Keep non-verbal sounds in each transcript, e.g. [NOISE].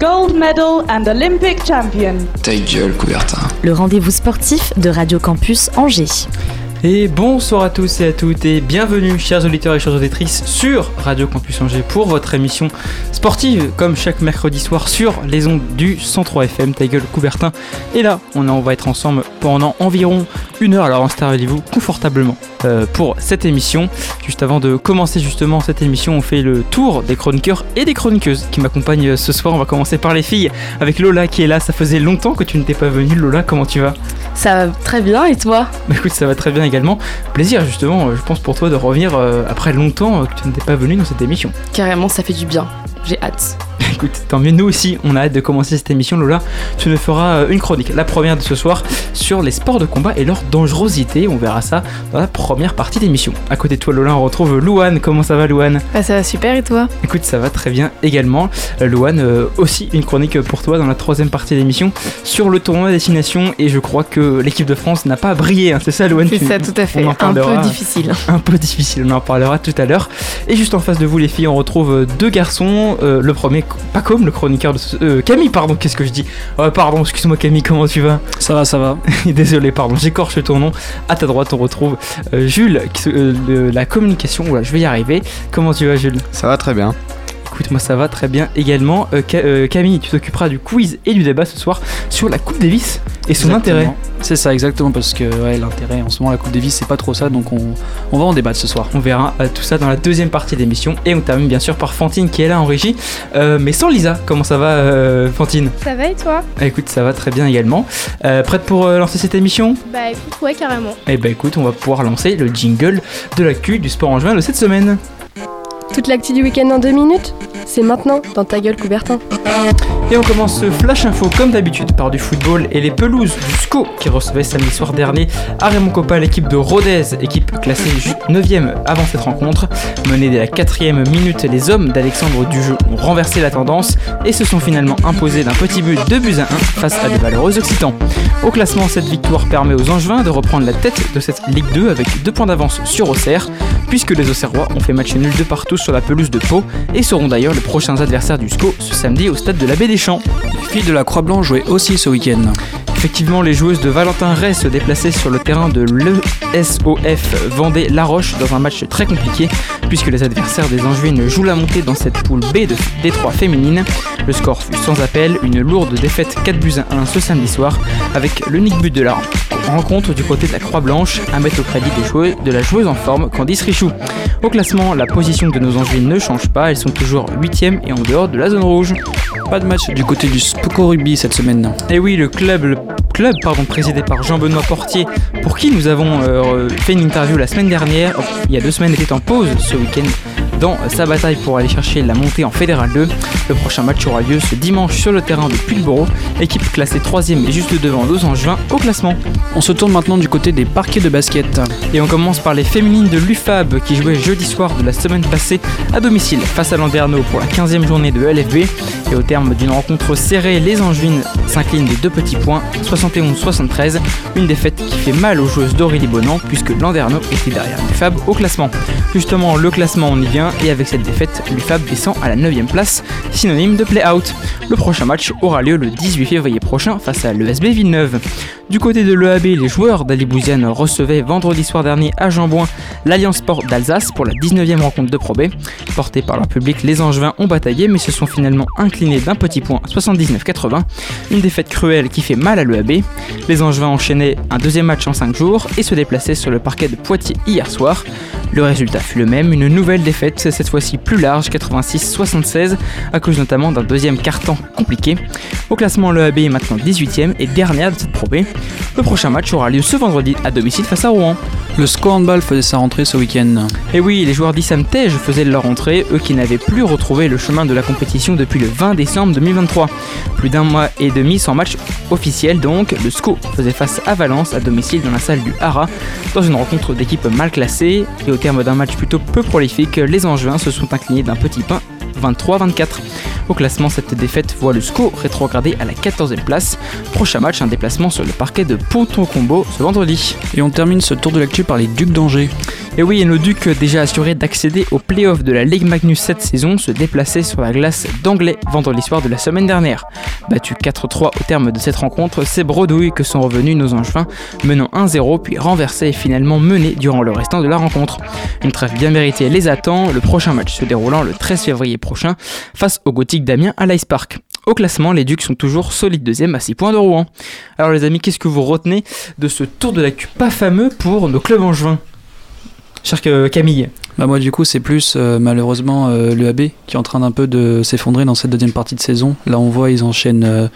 Gold medal and Olympic champion. Ta gueule, Coubertin. le rendez-vous sportif de Radio Campus Angers. Et bonsoir à tous et à toutes et bienvenue chers auditeurs et chères auditrices sur Radio Campus Angers pour votre émission sportive comme chaque mercredi soir sur les ondes du 103 FM ta gueule Coubertin. Et là on, va être ensemble pendant environ une heure alors installez-vous confortablement euh, pour cette émission. Juste avant de commencer justement cette émission on fait le tour des chroniqueurs et des chroniqueuses qui m'accompagnent ce soir. On va commencer par les filles avec Lola qui est là. Ça faisait longtemps que tu n'étais pas venue Lola comment tu vas? Ça va très bien et toi? Bah écoute, ça va très bien également. Plaisir justement, euh, je pense pour toi de revenir euh, après longtemps euh, que tu n'étais pas venu dans cette émission. Carrément, ça fait du bien. J'ai hâte. Écoute, tant mieux, nous aussi, on a hâte de commencer cette émission. Lola, tu nous feras euh, une chronique, la première de ce soir, sur les sports de combat et leur dangerosité. On verra ça dans la première partie d'émission. À côté de toi, Lola, on retrouve Louane. Comment ça va, Louane? Bah, ça va super et toi? Écoute, ça va très bien également. Euh, Louane, euh, aussi une chronique pour toi dans la troisième partie de l'émission sur le tournoi destination. Et je crois que l'équipe de France n'a pas brillé, hein, c'est ça, Louane? C'est ça, tout à fait. Un peu difficile. [LAUGHS] un peu difficile, on en parlera tout à l'heure. Et juste en face de vous, les filles, on retrouve deux garçons. Euh, le premier, pas comme le chroniqueur de ce- euh, Camille, pardon, qu'est-ce que je dis Euh, Pardon, excuse-moi Camille, comment tu vas [LAUGHS] Ça va, ça va. [LAUGHS] Désolé, pardon, j'écorche ton nom. À ta droite, on retrouve euh, Jules, qui se- euh, de la communication. Oula, je vais y arriver. Comment tu vas, Jules? Ça va très bien. Écoute, moi ça va très bien également. Euh, euh, Camille, tu t'occuperas du quiz et du débat ce soir sur la Coupe Davis et son Exactement. intérêt. C'est ça, exactement, parce que ouais, l'intérêt en ce moment, la Coupe Davis, c'est pas trop ça, donc on, on va en débattre ce soir. On verra euh, tout ça dans la deuxième partie de l'émission. Et on termine bien sûr par Fantine qui est là en régie. Euh, mais sans Lisa. Comment ça va, euh, Fantine? Ça va et toi? Ah, Écoute, ça va très bien également. Euh, prête pour euh, lancer cette émission? Bah écoute, ouais, carrément. Eh ben écoute, on va pouvoir lancer le jingle de l'actu du sport en juin de cette semaine. Toute l'actu du week-end en deux minutes C'est maintenant, dans ta gueule, Coubertin. Et on commence ce flash info comme d'habitude par du football et les pelouses du SCO qui recevait samedi soir dernier à Raymond Coppa l'équipe de Rodez, équipe classée 9ème avant cette rencontre. Menée dès la 4ème minute, les hommes d'Alexandre Dujeu ont renversé la tendance et se sont finalement imposés d'un petit but de buts à 1 face à des valeureux occitans. Au classement, cette victoire permet aux Angevins de reprendre la tête de cette Ligue 2 avec deux points d'avance sur Auxerre, puisque les Auxerrois ont fait match nul de partout sur la pelouse de Pau et seront d'ailleurs les prochains adversaires du SCO ce samedi au stade de la Baie des Champs. Les de la Croix-Blanche jouaient aussi ce week-end. Effectivement, les joueuses de Valentin Ray se déplaçaient sur le terrain de l'ESOF Vendée-La-Roche dans un match très compliqué, puisque les adversaires des Angevines jouent la montée dans cette poule B de Détroit féminine. Le score fut sans appel, une lourde défaite 4 buts à 1 ce samedi soir, avec l'unique but de la rencontre du côté de la Croix-Blanche, à mettre au crédit de la joueuse en forme Candice Richou. Au classement, la position de nos Angevines ne change pas, elles sont toujours 8ème et en dehors de la zone rouge. Pas de match du côté du Spoko Rugby cette semaine. Et oui, le club, le club pardon, présidé par Jean-Benoît Portier, pour qui nous avons euh, fait une interview la semaine dernière, oh, il y a deux semaines, était en pause ce week-end dans sa bataille pour aller chercher la montée en Fédéral 2. Le prochain match aura lieu ce dimanche sur le terrain de Pulboro, équipe classée 3ème et juste devant nos Angevins au classement. On se tourne maintenant du côté des parquets de basket. Et on commence par les féminines de l'UFAB qui jouaient jeudi soir de la semaine passée à domicile face à Landerneau pour la 15e journée de LFB. Et au terme d'une rencontre serrée, les Angevines s'inclinent de deux petits points, 71-73. Une défaite qui fait mal aux joueuses d'Aurélie Bonan puisque Landerneau était derrière l'UFAB au classement. Justement, le classement on y vient et avec cette défaite, l'UFAB descend à la 9e place, synonyme de play-out. Le prochain match aura lieu le 18 février prochain face à l'ESB Villeneuve. Du côté de l'EAB, les joueurs d'Ali Bouziane recevaient vendredi soir dernier à Jambouin l'Alliance Sport d'Alsace pour la 19e rencontre de Pro B. Portés par leur public, les Angevins ont bataillé mais se sont finalement inclinés d'un petit point 79-80. Une défaite cruelle qui fait mal à l'EAB. Les Angevins enchaînaient un deuxième match en 5 jours et se déplaçaient sur le parquet de Poitiers hier soir. Le résultat fut le même, une nouvelle défaite, cette fois-ci plus large, 86-76, à cause notamment d'un deuxième carton compliqué. Au classement, le AB est maintenant 18ème et dernière de cette Pro B. Le prochain match aura lieu ce vendredi à domicile face à Rouen. Le SCO Handball faisait sa rentrée ce week-end. Et oui, les joueurs d'Issam Tej faisaient leur entrée, eux qui n'avaient plus retrouvé le chemin de la compétition depuis le 20 décembre 2023. Plus d'un mois et demi sans match officiel donc, le SCO faisait face à Valence à domicile dans la salle du Hara, dans une rencontre d'équipe mal classée, et au terme d'un match plutôt peu prolifique, les Angevins se sont inclinés d'un petit pain 23-24. Au classement, cette défaite voit le SCO rétrogradé à la 14e place. Prochain match, un déplacement sur le parquet de Ponton-Combo ce vendredi. Et on termine ce tour de l'actu par les Ducs d'Angers. Et oui, et nos Ducs, déjà assurés d'accéder aux playoffs de la Ligue Magnus cette saison, se déplaçaient sur la glace d'Anglais vendredi soir de la semaine dernière. Battu 4-3 au terme de cette rencontre, c'est bredouilles que sont revenus nos Angevins, menant 1-0 puis renversés et finalement menés durant le restant de la rencontre. Une trêve bien méritée les attend, le prochain match se déroulant le 13 février prochain face au Gothique d'Amiens à l'Ice Park. Au classement, les Ducs sont toujours solides deuxième à 6 points de Rouen. Alors les amis, qu'est-ce que vous retenez de ce tour de l'actu pas fameux pour nos clubs angevins Cher Camille? Bah moi du coup c'est plus euh, malheureusement euh, le AB qui est en train d'un peu de s'effondrer dans cette deuxième partie de saison. Là on voit ils enchaînent euh,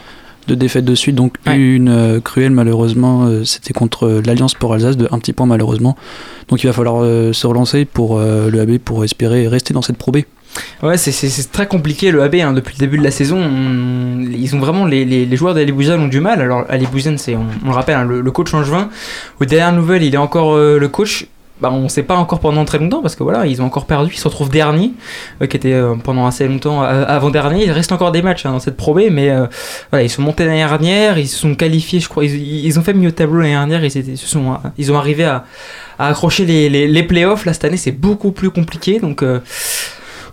deux défaites de suite, donc Ouais. une euh, cruelle malheureusement euh, c'était contre euh, l'Alliance pour Alsace de un petit point malheureusement. Donc il va falloir euh, se relancer pour euh, le AB pour espérer rester dans cette Pro B. Ouais, c'est- très compliqué le AB hein, depuis le début de la saison. on- ils ont vraiment les, les, joueurs d'Ali ont du mal. Alors Ali c'est on, le rappelle, hein, le, coach angevin. Aux dernières nouvelles, il est encore euh, le coach. Bah, on sait pas encore pendant très longtemps parce que voilà, ils ont encore perdu. Ils se retrouvent dernier, euh, qui était euh, pendant assez longtemps avant dernier. Il reste encore des matchs hein, dans cette Pro B, mais voilà, ils sont montés l'année dernière. Ils se sont qualifiés, je crois. Ils, ont fait mieux au tableau l'année dernière. Ils, sont, ils ont arrivé à, accrocher les, les, les playoffs. Là cette année, c'est beaucoup plus compliqué. Donc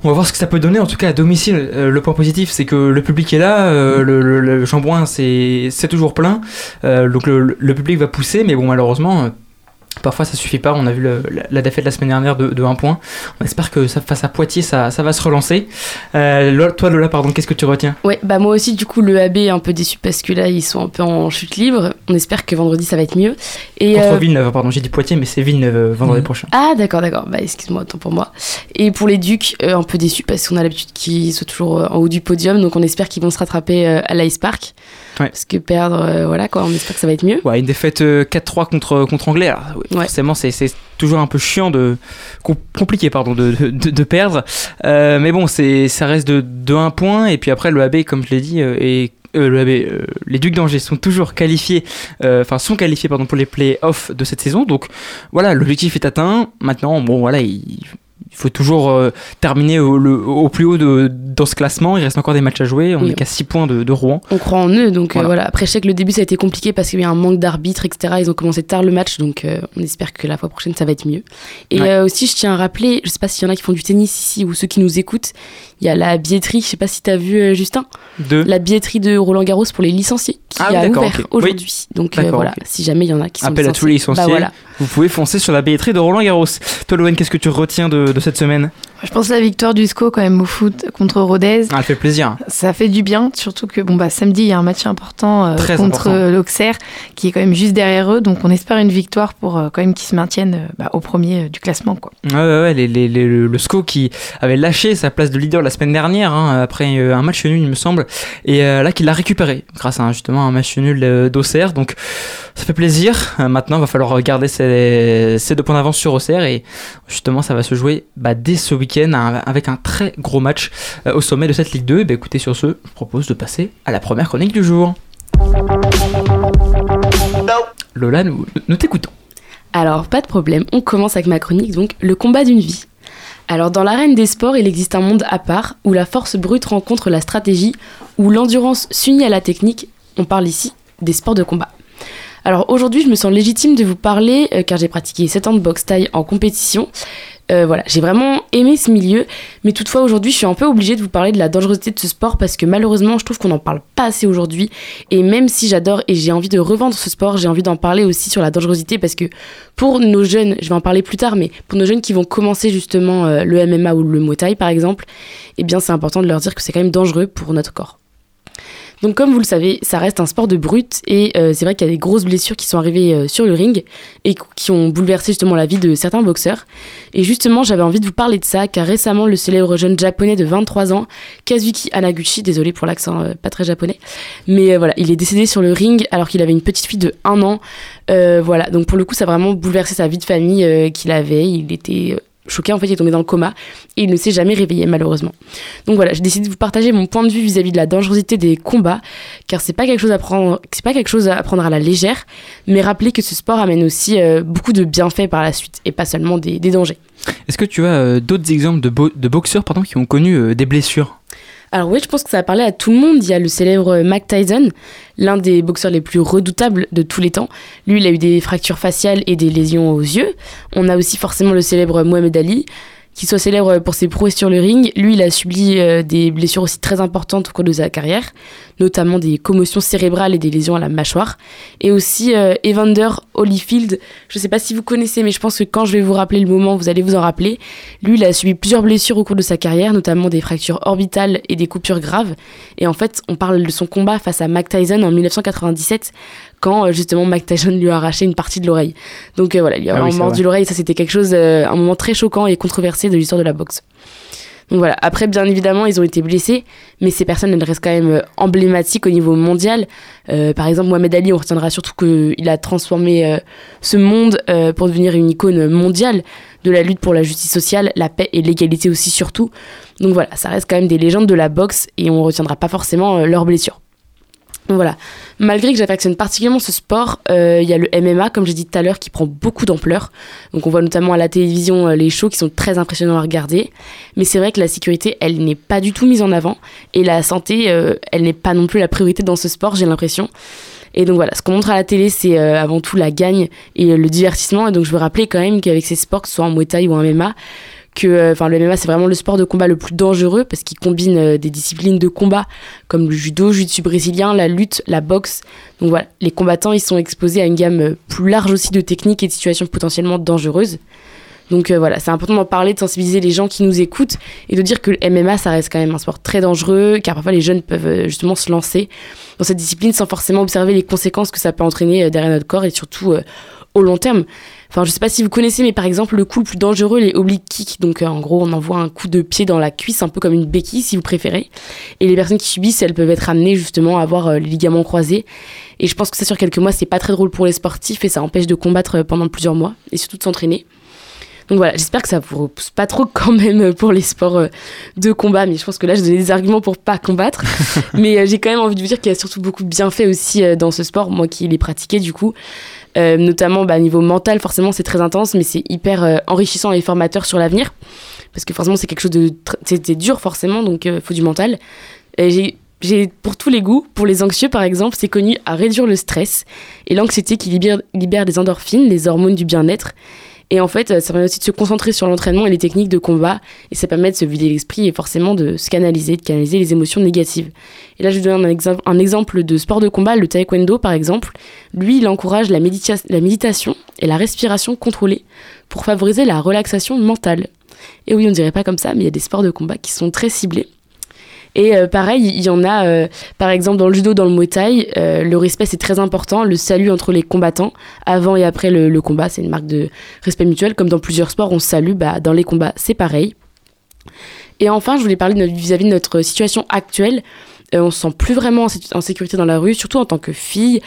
on va voir ce que ça peut donner. En tout cas, à domicile, euh, le point positif, c'est que le public est là. euh, le, le, le Chambouin, c'est toujours plein. Euh, donc le, le public va pousser, mais bon, malheureusement. Parfois ça suffit pas, on a vu le- la, la défaite la semaine dernière de, de 1 point. On espère que ça, face à Poitiers ça, ça va se relancer. Euh, Lola- toi Lola, pardon, qu'est-ce que tu retiens? Ouais, bah moi aussi, du coup, le AB est un peu déçu parce que là, ils sont un peu en chute libre. On espère que vendredi, ça va être mieux. Et, Contre euh, Villeneuve, pardon, j'ai dit Poitiers, mais c'est Villeneuve euh, vendredi Mhm. prochain. Ah, d'accord, d'accord. Bah, excuse-moi, autant pour moi. Et pour les Ducs, euh, un peu déçus parce qu'on a l'habitude qu'ils soient toujours en haut du podium. Donc, on espère qu'ils vont se rattraper à l'Ice Park. Ouais. Parce que perdre, voilà, quoi, on espère que ça va être mieux. Ouais, une défaite euh, 4-3 contre, contre Anglais. Alors, Forcément, c'est toujours un peu chiant de. com- compliqué, pardon, de, de, perdre. Euh, mais bon, c'est ça reste de, de 1 point. Et puis après, le AB, comme je l'ai dit, euh, est. euh, le AB, euh, les Ducs d'Angers sont toujours qualifiés, euh, enfin sont qualifiés pardon pour les playoffs de cette saison. Donc voilà, l'objectif est atteint. Maintenant, bon voilà, il, il faut toujours euh, terminer au, le- au plus haut de, dans ce classement. Il reste encore des matchs à jouer. On Oui. est qu'à 6 points de, de Rouen. On croit en eux, donc euh, Voilà. Après, je sais que le début, ça a été compliqué parce qu'il y a eu un manque d'arbitres, etc. Ils ont commencé tard le match, donc euh, on espère que la fois prochaine, ça va être mieux. Et Ouais. aussi, je tiens à rappeler, je sais pas s'il y en a qui font du tennis ici ou ceux qui nous écoutent, il y a la billetterie, je sais pas si tu as vu, euh, Justin, De la billetterie de Roland Garros pour les licenciés qui Ah a ouvert. Oui. aujourd'hui. Donc euh, voilà, si jamais il y en a qui sont Appel à tous les licenciés. Bah voilà. Vous pouvez foncer sur la billetterie de Roland Garros. Toi, Lowen, qu'est-ce que tu retiens de, de cette semaine? Je pense à la victoire du SCO quand même au foot contre Rodez. Ah, elle fait plaisir. Ça fait du bien, surtout que bon bah samedi il y a un match important euh, contre euh, l'Auxerre qui est quand même juste derrière eux, donc on espère une victoire pour euh, quand même qu'ils se maintiennent euh, bah, au premier du classement quoi. Ouais, ouais, ouais, les- les- les- le, SCO qui avait lâché sa place de leader la semaine dernière, hein, après un match nul, il me semble, et là qu'il l'a récupéré grâce à un- justement un match nul d'Auxerre. Donc ça fait plaisir. Maintenant, il va falloir garder ces, ces deux points d'avance sur Auxerre, et justement, ça va se jouer bah, dès ce week-end avec un très gros match euh, au sommet de cette Ligue 2. Et bah, écoutez, sur ce, je propose de passer à la première chronique du jour. Lola, nous, nous t'écoutons. Alors, pas de problème, on commence avec ma chronique, donc le combat d'une vie. Alors, dans l'arène des sports, il existe un monde à part où la force brute rencontre la stratégie, où l'endurance s'unit à la technique. On parle ici des sports de combat. Alors aujourd'hui, je me sens légitime de vous parler euh, car j'ai pratiqué 7 ans de boxe taille en compétition. Euh, voilà, j'ai vraiment aimé ce milieu, mais toutefois aujourd'hui, je suis un peu obligée de vous parler de la dangerosité de ce sport parce que malheureusement, je trouve qu'on n'en parle pas assez aujourd'hui. Et même si j'adore et j'ai envie de revendre ce sport, j'ai envie d'en parler aussi sur la dangerosité parce que pour nos jeunes, je vais en parler plus tard, mais pour nos jeunes qui vont commencer justement euh, le MMA ou le Muay par exemple, eh bien c'est important de leur dire que c'est quand même dangereux pour notre corps. Donc comme vous le savez, ça reste un sport de brut et euh, c'est vrai qu'il y a des grosses blessures qui sont arrivées euh, sur le ring et qui ont bouleversé justement la vie de certains boxeurs. Et justement, j'avais envie de vous parler de ça car récemment, le célèbre jeune japonais de 23 ans, Kazuki Anaguchi, désolé pour l'accent euh, pas très japonais, mais voilà, il est décédé sur le ring alors qu'il avait une petite fille de 1 an. voilà, donc pour le coup, ça a vraiment bouleversé sa vie de famille qu'il avait. Il était choqué, en fait, il est tombé dans le coma et il ne s'est jamais réveillé, malheureusement. Donc voilà, j'ai décidé de vous partager mon point de vue vis-à-vis de la dangerosité des combats, car c'est pas quelque chose à prendre, c'est pas quelque chose à prendre à la légère, mais rappeler que ce sport amène aussi euh, beaucoup de bienfaits par la suite et pas seulement des, dangers. Est-ce que tu as euh, d'autres exemples de, de boxeurs pardon, qui ont connu euh, des blessures? Alors oui, je pense que ça a parlé à tout le monde. Il y a le célèbre Mac Tyson, l'un des boxeurs les plus redoutables de tous les temps. Lui, il a eu des fractures faciales et des lésions aux yeux. On a aussi forcément le célèbre Mohamed Ali, qui soit célèbre pour ses prouesses sur le ring, lui, il a subi euh, des blessures aussi très importantes au cours de sa carrière, notamment des commotions cérébrales et des lésions à la mâchoire. Et aussi euh, Evander Holyfield, je ne sais pas si vous connaissez, mais je pense que quand je vais vous rappeler le moment, vous allez vous en rappeler. Lui, il a subi plusieurs blessures au cours de sa carrière, notamment des fractures orbitales et des coupures graves. Et en fait, on parle de son combat face à Mac Tyson en 1997, quand euh, justement Mike Tyson lui a arraché une partie de l'oreille. Donc euh, voilà, il lui a ah mordu l'oreille, ça c'était quelque chose, un moment très choquant et controversé de l'histoire de la boxe. Donc voilà, après bien évidemment ils ont été blessés, mais ces personnes elles restent quand même emblématiques au niveau mondial. par exemple Mohamed Ali, on retiendra surtout qu'il a transformé ce monde pour devenir une icône mondiale de la lutte pour la justice sociale, la paix et l'égalité aussi surtout. Donc voilà, ça reste quand même des légendes de la boxe et on retiendra pas forcément leurs blessures. Donc voilà, malgré que j'affectionne particulièrement ce sport, euh, il y a le MMA, comme j'ai dit tout à l'heure, qui prend beaucoup d'ampleur. Donc on voit notamment à la télévision euh, les shows qui sont très impressionnants à regarder. Mais c'est vrai que la sécurité, elle n'est pas du tout mise en avant. Et la santé, euh, elle n'est pas non plus la priorité dans ce sport, j'ai l'impression. Et donc voilà, ce qu'on montre à la télé, c'est avant tout la gagne et le divertissement. Et donc je veux rappeler quand même qu'avec ces sports, que ce soit en Muay Thai ou en MMA, que euh, enfin le MMA c'est vraiment le sport de combat le plus dangereux parce qu'il combine euh, des disciplines de combat comme le judo, le jiu-jitsu brésilien, la lutte, la boxe. Donc voilà, les combattants ils sont exposés à une gamme euh, plus large aussi de techniques et de situations potentiellement dangereuses. Donc voilà, c'est important d'en parler, de sensibiliser les gens qui nous écoutent et de dire que le MMA, ça reste quand même un sport très dangereux, car parfois les jeunes peuvent justement se lancer dans cette discipline sans forcément observer les conséquences que ça peut entraîner derrière notre corps et surtout au long terme. Enfin, je sais pas si vous connaissez, mais par exemple, le coup le plus dangereux, les oblique kicks. Donc, euh, en gros, on envoie un coup de pied dans la cuisse, un peu comme une béquille, si vous préférez. Et les personnes qui subissent, elles peuvent être amenées justement à avoir euh, les ligaments croisés. Et je pense que ça, sur quelques mois, c'est pas très drôle pour les sportifs et ça empêche de combattre euh, pendant plusieurs mois et surtout de s'entraîner. Donc voilà, j'espère que ça vous repousse pas trop [LAUGHS] quand même pour les sports de combat, mais je pense que là, je donnais des arguments pour pas combattre. [LAUGHS] mais j'ai quand même envie de vous dire qu'il y a surtout beaucoup de bienfaits aussi dans ce sport, moi qui l'ai pratiqué du coup. Euh, notamment bah, niveau mental, forcément c'est très intense, mais c'est hyper euh, enrichissant et formateur sur l'avenir, parce que forcément c'est quelque chose de... Dur forcément, donc il euh, faut du mental. J'ai j'ai pour tous les goûts, pour les anxieux par exemple, c'est connu à réduire le stress et l'anxiété qui libère, libère des endorphines, les hormones du bien-être. Et en fait, ça permet aussi de se concentrer sur l'entraînement et les techniques de combat. Et ça permet de se vider l'esprit et forcément de se canaliser, de canaliser les émotions négatives. Et là, je vous donne un, exemple, un exemple de sport de combat, le taekwondo par exemple. Lui, il encourage la, la méditation et la respiration contrôlée pour favoriser la relaxation mentale. Et oui, on dirait pas comme ça, mais il y a des sports de combat qui sont très ciblés et euh, pareil, il y en a, euh, par exemple, dans le judo, dans le muay thai, euh, le respect c'est très important, le salut entre les combattants, avant et après le, combat, c'est une marque de respect mutuel. Comme dans plusieurs sports, on salue, bah, dans les combats, c'est pareil. Et enfin, je voulais parler vis-à-vis de notre situation actuelle. Euh, on se sent plus vraiment en, sécurité dans la rue, surtout en tant que fille.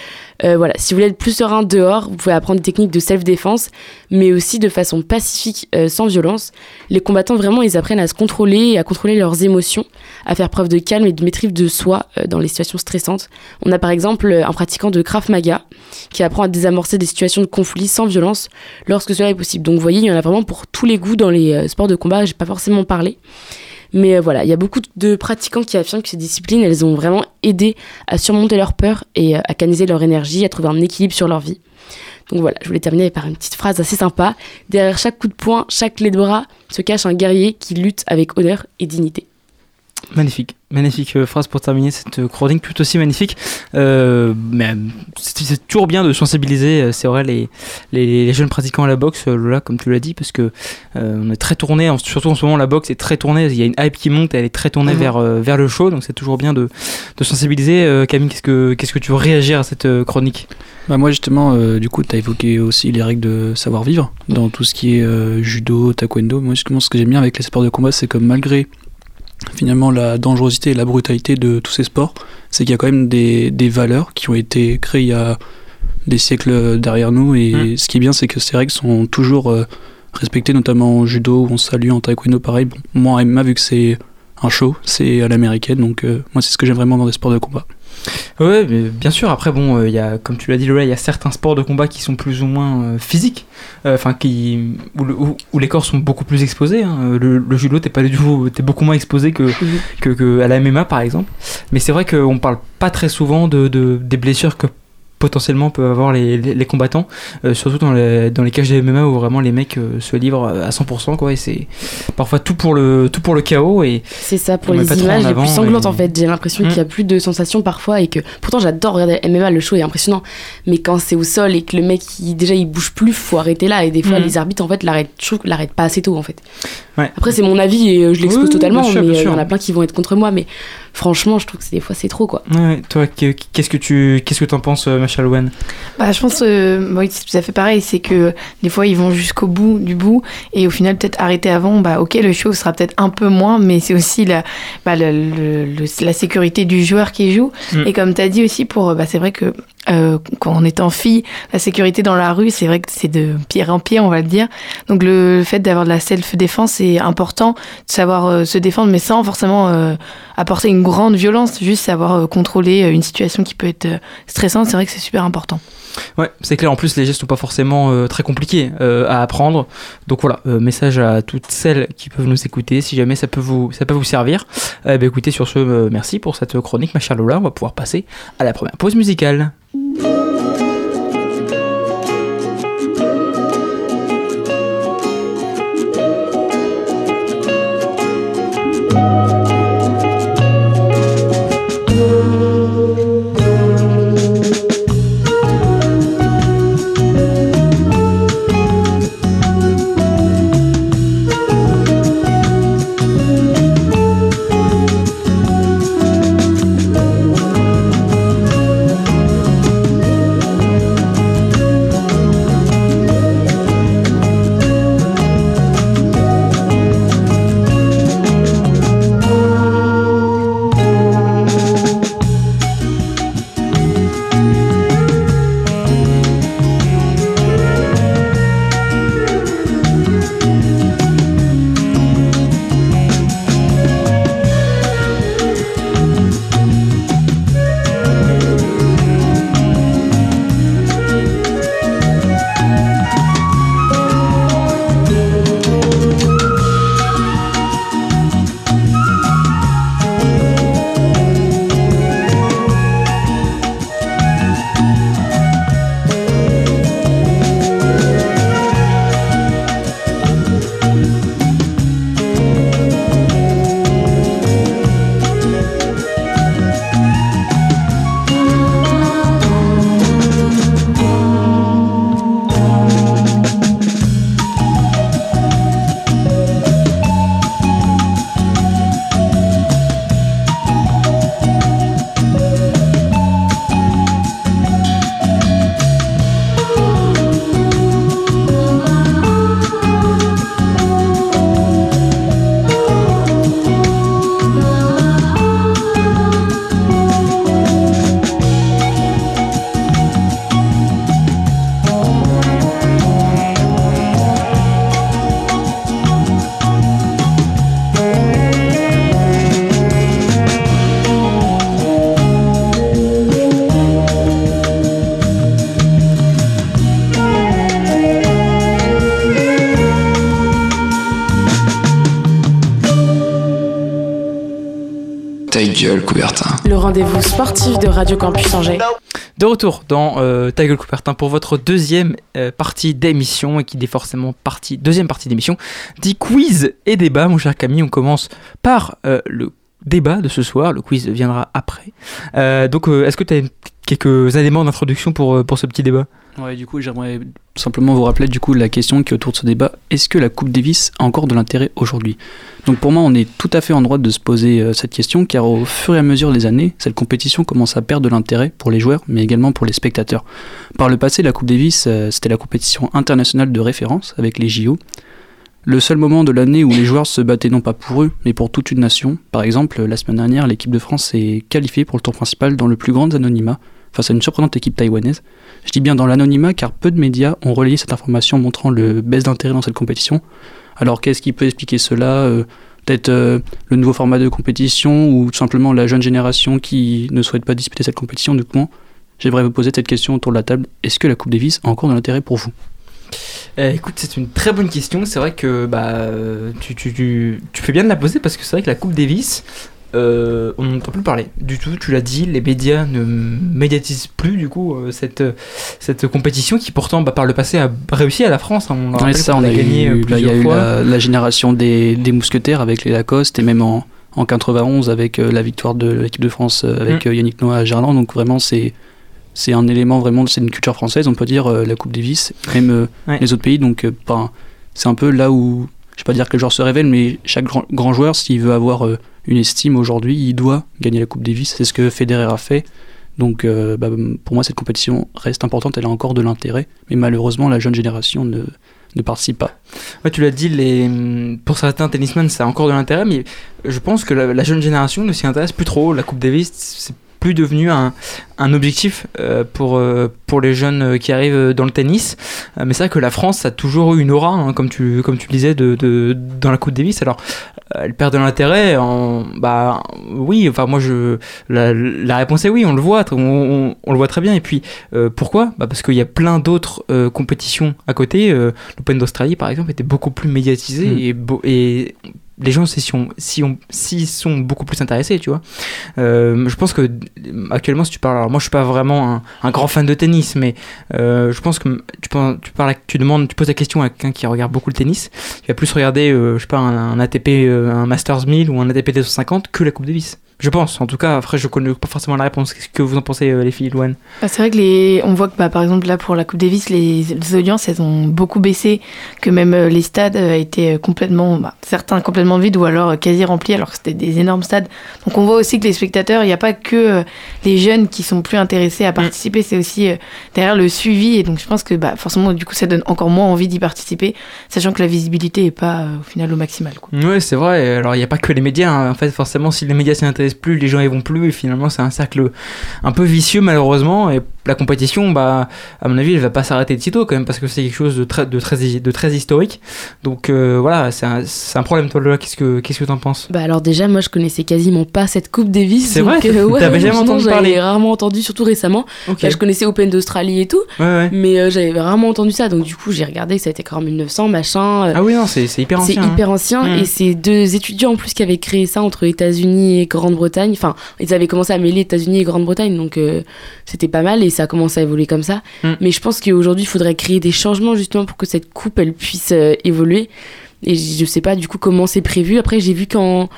Euh, voilà, si vous voulez être plus serein dehors, vous pouvez apprendre des techniques de self-défense, mais aussi de façon pacifique, euh, sans violence. Les combattants, vraiment, ils apprennent à se contrôler et à contrôler leurs émotions, à faire preuve de calme et de maîtrise de soi dans les situations stressantes. On a par exemple un pratiquant de Krav Maga qui apprend à désamorcer des situations de conflit sans violence lorsque cela est possible. Donc vous voyez, il y en a vraiment pour tous les goûts dans les sports de combat, j'ai pas forcément parlé. Mais euh, voilà, il y a beaucoup de pratiquants qui affirment que ces disciplines, elles ont vraiment aidé à surmonter leur peur et euh, à canaliser leur énergie, à trouver un équilibre sur leur vie. Donc voilà, je voulais terminer par une petite phrase assez sympa. Derrière chaque coup de poing, chaque clé de bras, se cache un guerrier qui lutte avec honneur et dignité. Magnifique, magnifique euh, phrase pour terminer cette euh, chronique tout aussi magnifique. Euh, mais c'est toujours bien de sensibiliser, c'est vrai, les, les, les jeunes pratiquants à la boxe, Lola, comme tu l'as dit, parce que euh, on est très tourné, surtout en ce moment, la boxe est très tournée. Il y a une hype qui monte, elle est très tournée Mhm. vers, vers le show, donc c'est toujours bien de, de sensibiliser. Camille, qu'est-ce que, qu'est-ce que tu veux réagir à cette chronique? Bah moi justement, euh, du coup, tu as évoqué aussi les règles de savoir-vivre dans tout ce qui est euh, judo, taekwondo. Moi justement, ce que j'aime bien avec les sports de combat, c'est que malgré finalement la dangerosité et la brutalité de tous ces sports, c'est qu'il y a quand même des, des valeurs qui ont été créées il y a des siècles derrière nous. Et Mm. ce qui est bien, c'est que ces règles sont toujours euh, respectées, notamment en judo, où on se salue, en taekwondo, pareil. Bon, moi en MMA, vu que c'est un show, c'est à l'américaine, donc euh, moi c'est ce que j'aime vraiment dans les sports de combat. Ouais, mais bien sûr. Après, bon, euh, y a, comme tu l'as dit, Lola, il y a certains sports de combat qui sont plus ou moins euh, physiques, euh, qui où, le- où- où les corps sont beaucoup plus exposés. hein. Le, le judo, t'es pas du tout, t'es beaucoup moins exposé que, que, que à la MMA par exemple. Mais c'est vrai qu'on parle pas très souvent de, de- des blessures que potentiellement peuvent avoir les, les, les combattants, euh, surtout dans les, dans les cages de MMA où vraiment les mecs euh, se livrent à 100%, quoi. Et c'est parfois tout pour le, tout pour le chaos. Et C'est ça, pour les images les plus sanglantes et- en fait. J'ai l'impression Mm. qu'il y a plus de sensations parfois et que pourtant j'adore regarder MMA, le show est impressionnant. Mais quand c'est au sol et que le mec il, déjà il bouge plus, faut arrêter là. Et des fois Mm. les arbitres en fait l'arrêtent, je trouve qu'ils l'arrêtent pas assez tôt en fait. Ouais. Après c'est mon avis et je l'expose Oui, totalement, sûr, mais euh, il y en a plein qui vont être contre moi. Mais franchement, je trouve que des fois c'est trop quoi. Ouais, toi, que- qu'est-ce que tu, qu'est-ce que t'en penses, euh, Machal Owen Bah, je pense euh, oui, c'est tout à fait pareil. C'est que des fois, ils vont jusqu'au bout du bout et au final, peut-être arrêter avant. Bah, ok, le show sera peut-être un peu moins, mais c'est aussi la, bah, le- le- le- la sécurité du joueur qui joue. Mm. Et comme tu as dit aussi, pour, bah, c'est vrai que euh, quand on est en fille, la sécurité dans la rue, c'est vrai que c'est de pire en pire, on va le dire. Donc le fait d'avoir de la self-défense, c'est important de savoir euh, se défendre, mais sans forcément euh, apporter une grande violence, juste savoir euh, contrôler euh, une situation qui peut être euh, stressante. C'est vrai que c'est super important. Ouais, c'est clair. En plus, les gestes sont pas forcément très compliqués à apprendre. Donc voilà, message à toutes celles qui peuvent nous écouter. Si jamais ça peut vous, ça peut vous servir, ben, écoutez, sur ce, merci pour cette chronique, ma chère Lola. On va pouvoir passer à la première pause musicale. Rendez-vous sportif de Radio Campus Angers. De retour dans euh, Ta gueule Coubertin pour votre deuxième euh, partie d'émission et qui dit forcément partie, deuxième partie d'émission, dit quiz et débat, mon cher Camille. On commence par euh, le débat de ce soir. Le quiz viendra après. Donc, est-ce que tu as quelques éléments d'introduction pour, euh, pour ce petit débat Ouais, du coup, j'aimerais simplement vous rappeler du coup la question qui est autour de ce débat. Est-ce que la Coupe Davis a encore de l'intérêt aujourd'hui? Donc pour moi, on est tout à fait en droit de se poser euh, cette question, car au fur et à mesure des années, cette compétition commence à perdre de l'intérêt pour les joueurs, mais également pour les spectateurs. Par le passé, la Coupe Davis, euh, c'était la compétition internationale de référence avec les JO. Le seul moment de l'année où les joueurs se battaient non pas pour eux, mais pour toute une nation. Par exemple, la semaine dernière, l'équipe de France s'est qualifiée pour le tour principal dans le plus grand anonymat, face à une surprenante équipe taïwanaise. Je dis bien dans l'anonymat car peu de médias ont relayé cette information montrant le baisse d'intérêt dans cette compétition. Alors qu'est-ce qui peut expliquer cela euh, Peut-être euh, le nouveau format de compétition ou tout simplement la jeune génération qui ne souhaite pas disputer cette compétition? Du coup, j'aimerais vous poser cette question autour de la table. Est-ce que la Coupe Davis a encore de l'intérêt pour vous? Euh, écoute, c'est une très bonne question. C'est vrai que bah, euh, tu, tu, tu fais bien de la poser parce que c'est vrai que la Coupe Davis, euh, on n'entend plus parler du tout. Tu l'as dit, les médias ne médiatisent plus du coup euh, cette, cette compétition qui pourtant bah, par le passé a réussi à la France. hein. On ça, on a a gagné eu, bah, y a plusieurs eu fois. la, la génération des, des mousquetaires avec les Lacoste et même en, en 91 avec euh, la victoire de l'équipe de France euh, avec Mm. Yannick Noah à Gerland. Donc vraiment, c'est c'est un élément vraiment, c'est une culture française, on peut dire, euh, la Coupe Davis, même euh, Ouais. les autres pays. Donc euh, ben, c'est un peu là où, je vais pas dire que le joueur se révèle, mais chaque grand, grand joueur, s'il veut avoir une estime aujourd'hui, il doit gagner la Coupe Davis. C'est ce que Federer a fait. Donc euh, bah, pour moi, cette compétition reste importante, elle a encore de l'intérêt, mais malheureusement, la jeune génération ne, ne participe pas. Tu l'as dit, pour certains tennismen, ça a encore de l'intérêt, mais je pense que la, la jeune génération ne s'y intéresse plus trop. La Coupe Davis, c'est plus devenu un, un objectif euh, pour, euh, pour les jeunes euh, qui arrivent dans le tennis. Mais c'est vrai que la France a toujours eu une aura, hein, comme, tu, comme tu le disais, de, de, dans la Coupe Davis. Alors, elle perd de l'intérêt bah, oui, enfin, moi, je, la, la réponse est oui, on le voit, on, on, on le voit très bien. Et puis, euh, pourquoi? Bah Parce qu'il y a plein d'autres euh, compétitions à côté. Euh, L'Open d'Australie, par exemple, était beaucoup plus médiatisé Mm. et, beau- et les gens s'y sont, sont beaucoup plus intéressés, tu vois. Euh, je pense que actuellement, si tu parles, alors moi je suis pas vraiment un, grand fan de tennis, mais euh, je pense que tu, tu, demandes, tu poses la question à quelqu'un qui regarde beaucoup le tennis, il va plus regarder, euh, je sais pas, un, ATP, euh, un Masters 1000 ou un ATP 250 que la Coupe Davis. Je pense, en tout cas, après je connais pas forcément la réponse. Qu'est-ce que vous en pensez, les filles, Louane? Bah, c'est vrai que les, on voit que bah, par exemple là pour la Coupe Davis, les, les audiences elles ont beaucoup baissé, que même les stades étaient complètement, bah, certains complètement vides ou alors quasi remplis, alors que c'était des énormes stades. Donc on voit aussi que les spectateurs, il n'y a pas que les jeunes qui sont plus intéressés à participer, c'est aussi euh, derrière le suivi et donc je pense que bah, forcément du coup ça donne encore moins envie d'y participer, sachant que la visibilité est pas euh, au final au maximal. Quoi. Ouais, c'est vrai. Alors, il n'y a pas que les médias. hein. En fait, forcément, si les médias s'y intéressent plus, les gens y vont plus. Et finalement, c'est un cercle un peu vicieux, malheureusement. Et la compétition, bah, à mon avis, elle va pas s'arrêter de sitôt, quand même, parce que c'est quelque chose de très, de très, de très historique. Donc, euh, voilà, c'est un, c'est un problème, toi, Lola. Qu'est-ce que qu'est-ce que t'en penses? Bah alors déjà moi je connaissais quasiment pas cette Coupe Davis. C'est vrai euh, [LAUGHS] ouais, T'avais jamais entendu parler rarement entendu, surtout récemment. Ok. Bah, je connaissais Open d'Australie et tout, Ouais, ouais. mais euh, j'avais rarement entendu ça. Donc du coup j'ai regardé que ça a été quand même 1900 machin. euh, Ah oui, non, c'est c'est hyper c'est ancien. hyper hein. ancien et c'est deux étudiants en plus qui avaient créé ça entre États-Unis et Grande-Bretagne. Enfin, ils avaient commencé à mêler États-Unis et Grande-Bretagne, donc c'était pas mal et ça a commencé à évoluer comme ça. Mm. Mais je pense qu'aujourd'hui, il faudrait créer des changements justement pour que cette coupe elle puisse euh, évoluer. Et je sais pas du coup comment c'est prévu. Après, j'ai vu qu'en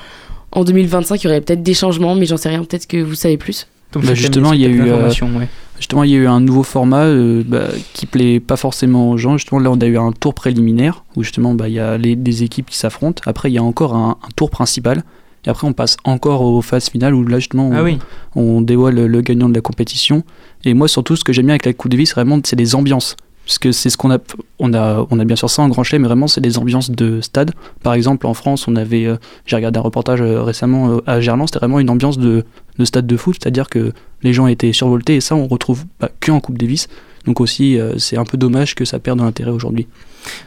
en 2025, il y aurait peut-être des changements, mais j'en sais rien. Peut-être que vous savez plus. Donc, Bah, justement, il y a eu, euh, ouais. Justement, il y a eu un nouveau format euh, bah, qui plaît pas forcément aux gens. Justement, là, on a eu un tour préliminaire où justement, bah, il y a les, des équipes qui s'affrontent. Après, il y a encore un, un tour principal. Et après, on passe encore aux phases finales où là, justement, on, Ah oui. on dévoile le, le gagnant de la compétition. Et moi, surtout, ce que j'aime bien avec la Coupe Davis, vraiment, c'est les ambiances. Parce que c'est ce qu'on a, on a, on a bien sûr ça en Grand Chelem, mais vraiment, c'est les ambiances de stade. Par exemple, en France, on avait, euh, j'ai regardé un reportage euh, récemment euh, à Gerland, c'était vraiment une ambiance de, de stade de foot, c'est-à-dire que les gens étaient survoltés, et ça, on retrouve pas que en Coupe Davis. Donc aussi, c'est un peu dommage que ça perde de l'intérêt aujourd'hui.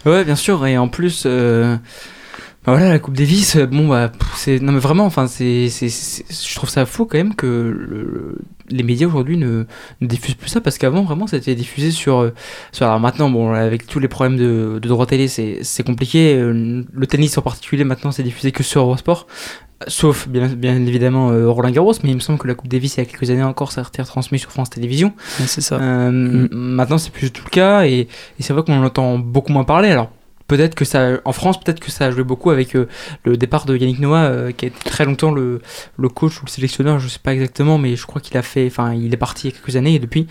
Ouais, bien sûr. Et en plus, bah voilà, la Coupe Davis, euh, bon, bah, c'est. Non, mais vraiment, enfin, c'est. Je trouve ça fou quand même que le- le- les médias aujourd'hui ne, ne diffusent plus ça parce qu'avant, vraiment, c'était diffusé sur, euh, sur. Alors maintenant, bon, avec tous les problèmes de, de droit télé, c'est c'est compliqué. Euh, Le tennis en particulier, maintenant, c'est diffusé que sur Eurosport. Sauf bien, bien évidemment euh, Roland Garros, mais il me semble que la Coupe Davis, il y a quelques années encore, ça a été retransmis sur France Télévisions. Ouais, c'est ça. Euh, Mm. Maintenant, c'est plus du tout le cas et, et c'est vrai qu'on en entend beaucoup moins parler. Alors, peut-être que ça, en France, peut-être que ça a joué beaucoup avec euh, le départ de Yannick Noah, euh, qui été très longtemps le, coach ou le sélectionneur, je sais pas exactement, mais je crois qu'il a fait, enfin, il est parti il y a quelques années et depuis,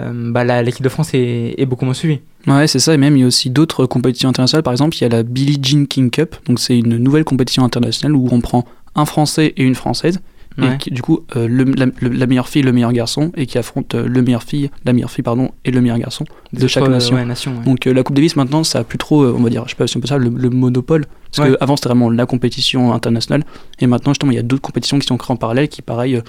euh, bah, l'équipe de France est, est beaucoup moins suivie. Ouais, c'est ça, et même il y a aussi d'autres compétitions internationales. Par exemple, il y a la Billie Jean King Cup, donc c'est une nouvelle compétition internationale où on prend un Français et une Française, Ouais. et qui, du coup, euh, le- la, le- la meilleure fille, le meilleur garçon, et qui affrontent euh, le meilleur fille, la meilleure fille, pardon, et le meilleur garçon de chaque euh, nation. ouais, nations, ouais. Donc la Coupe Davis maintenant, ça a plus trop, on va dire, je sais pas si on peut ça, le, le monopole. Parce qu'avant c'était vraiment la compétition internationale, et maintenant justement il y a d'autres compétitions qui sont créées en parallèle, qui pareil,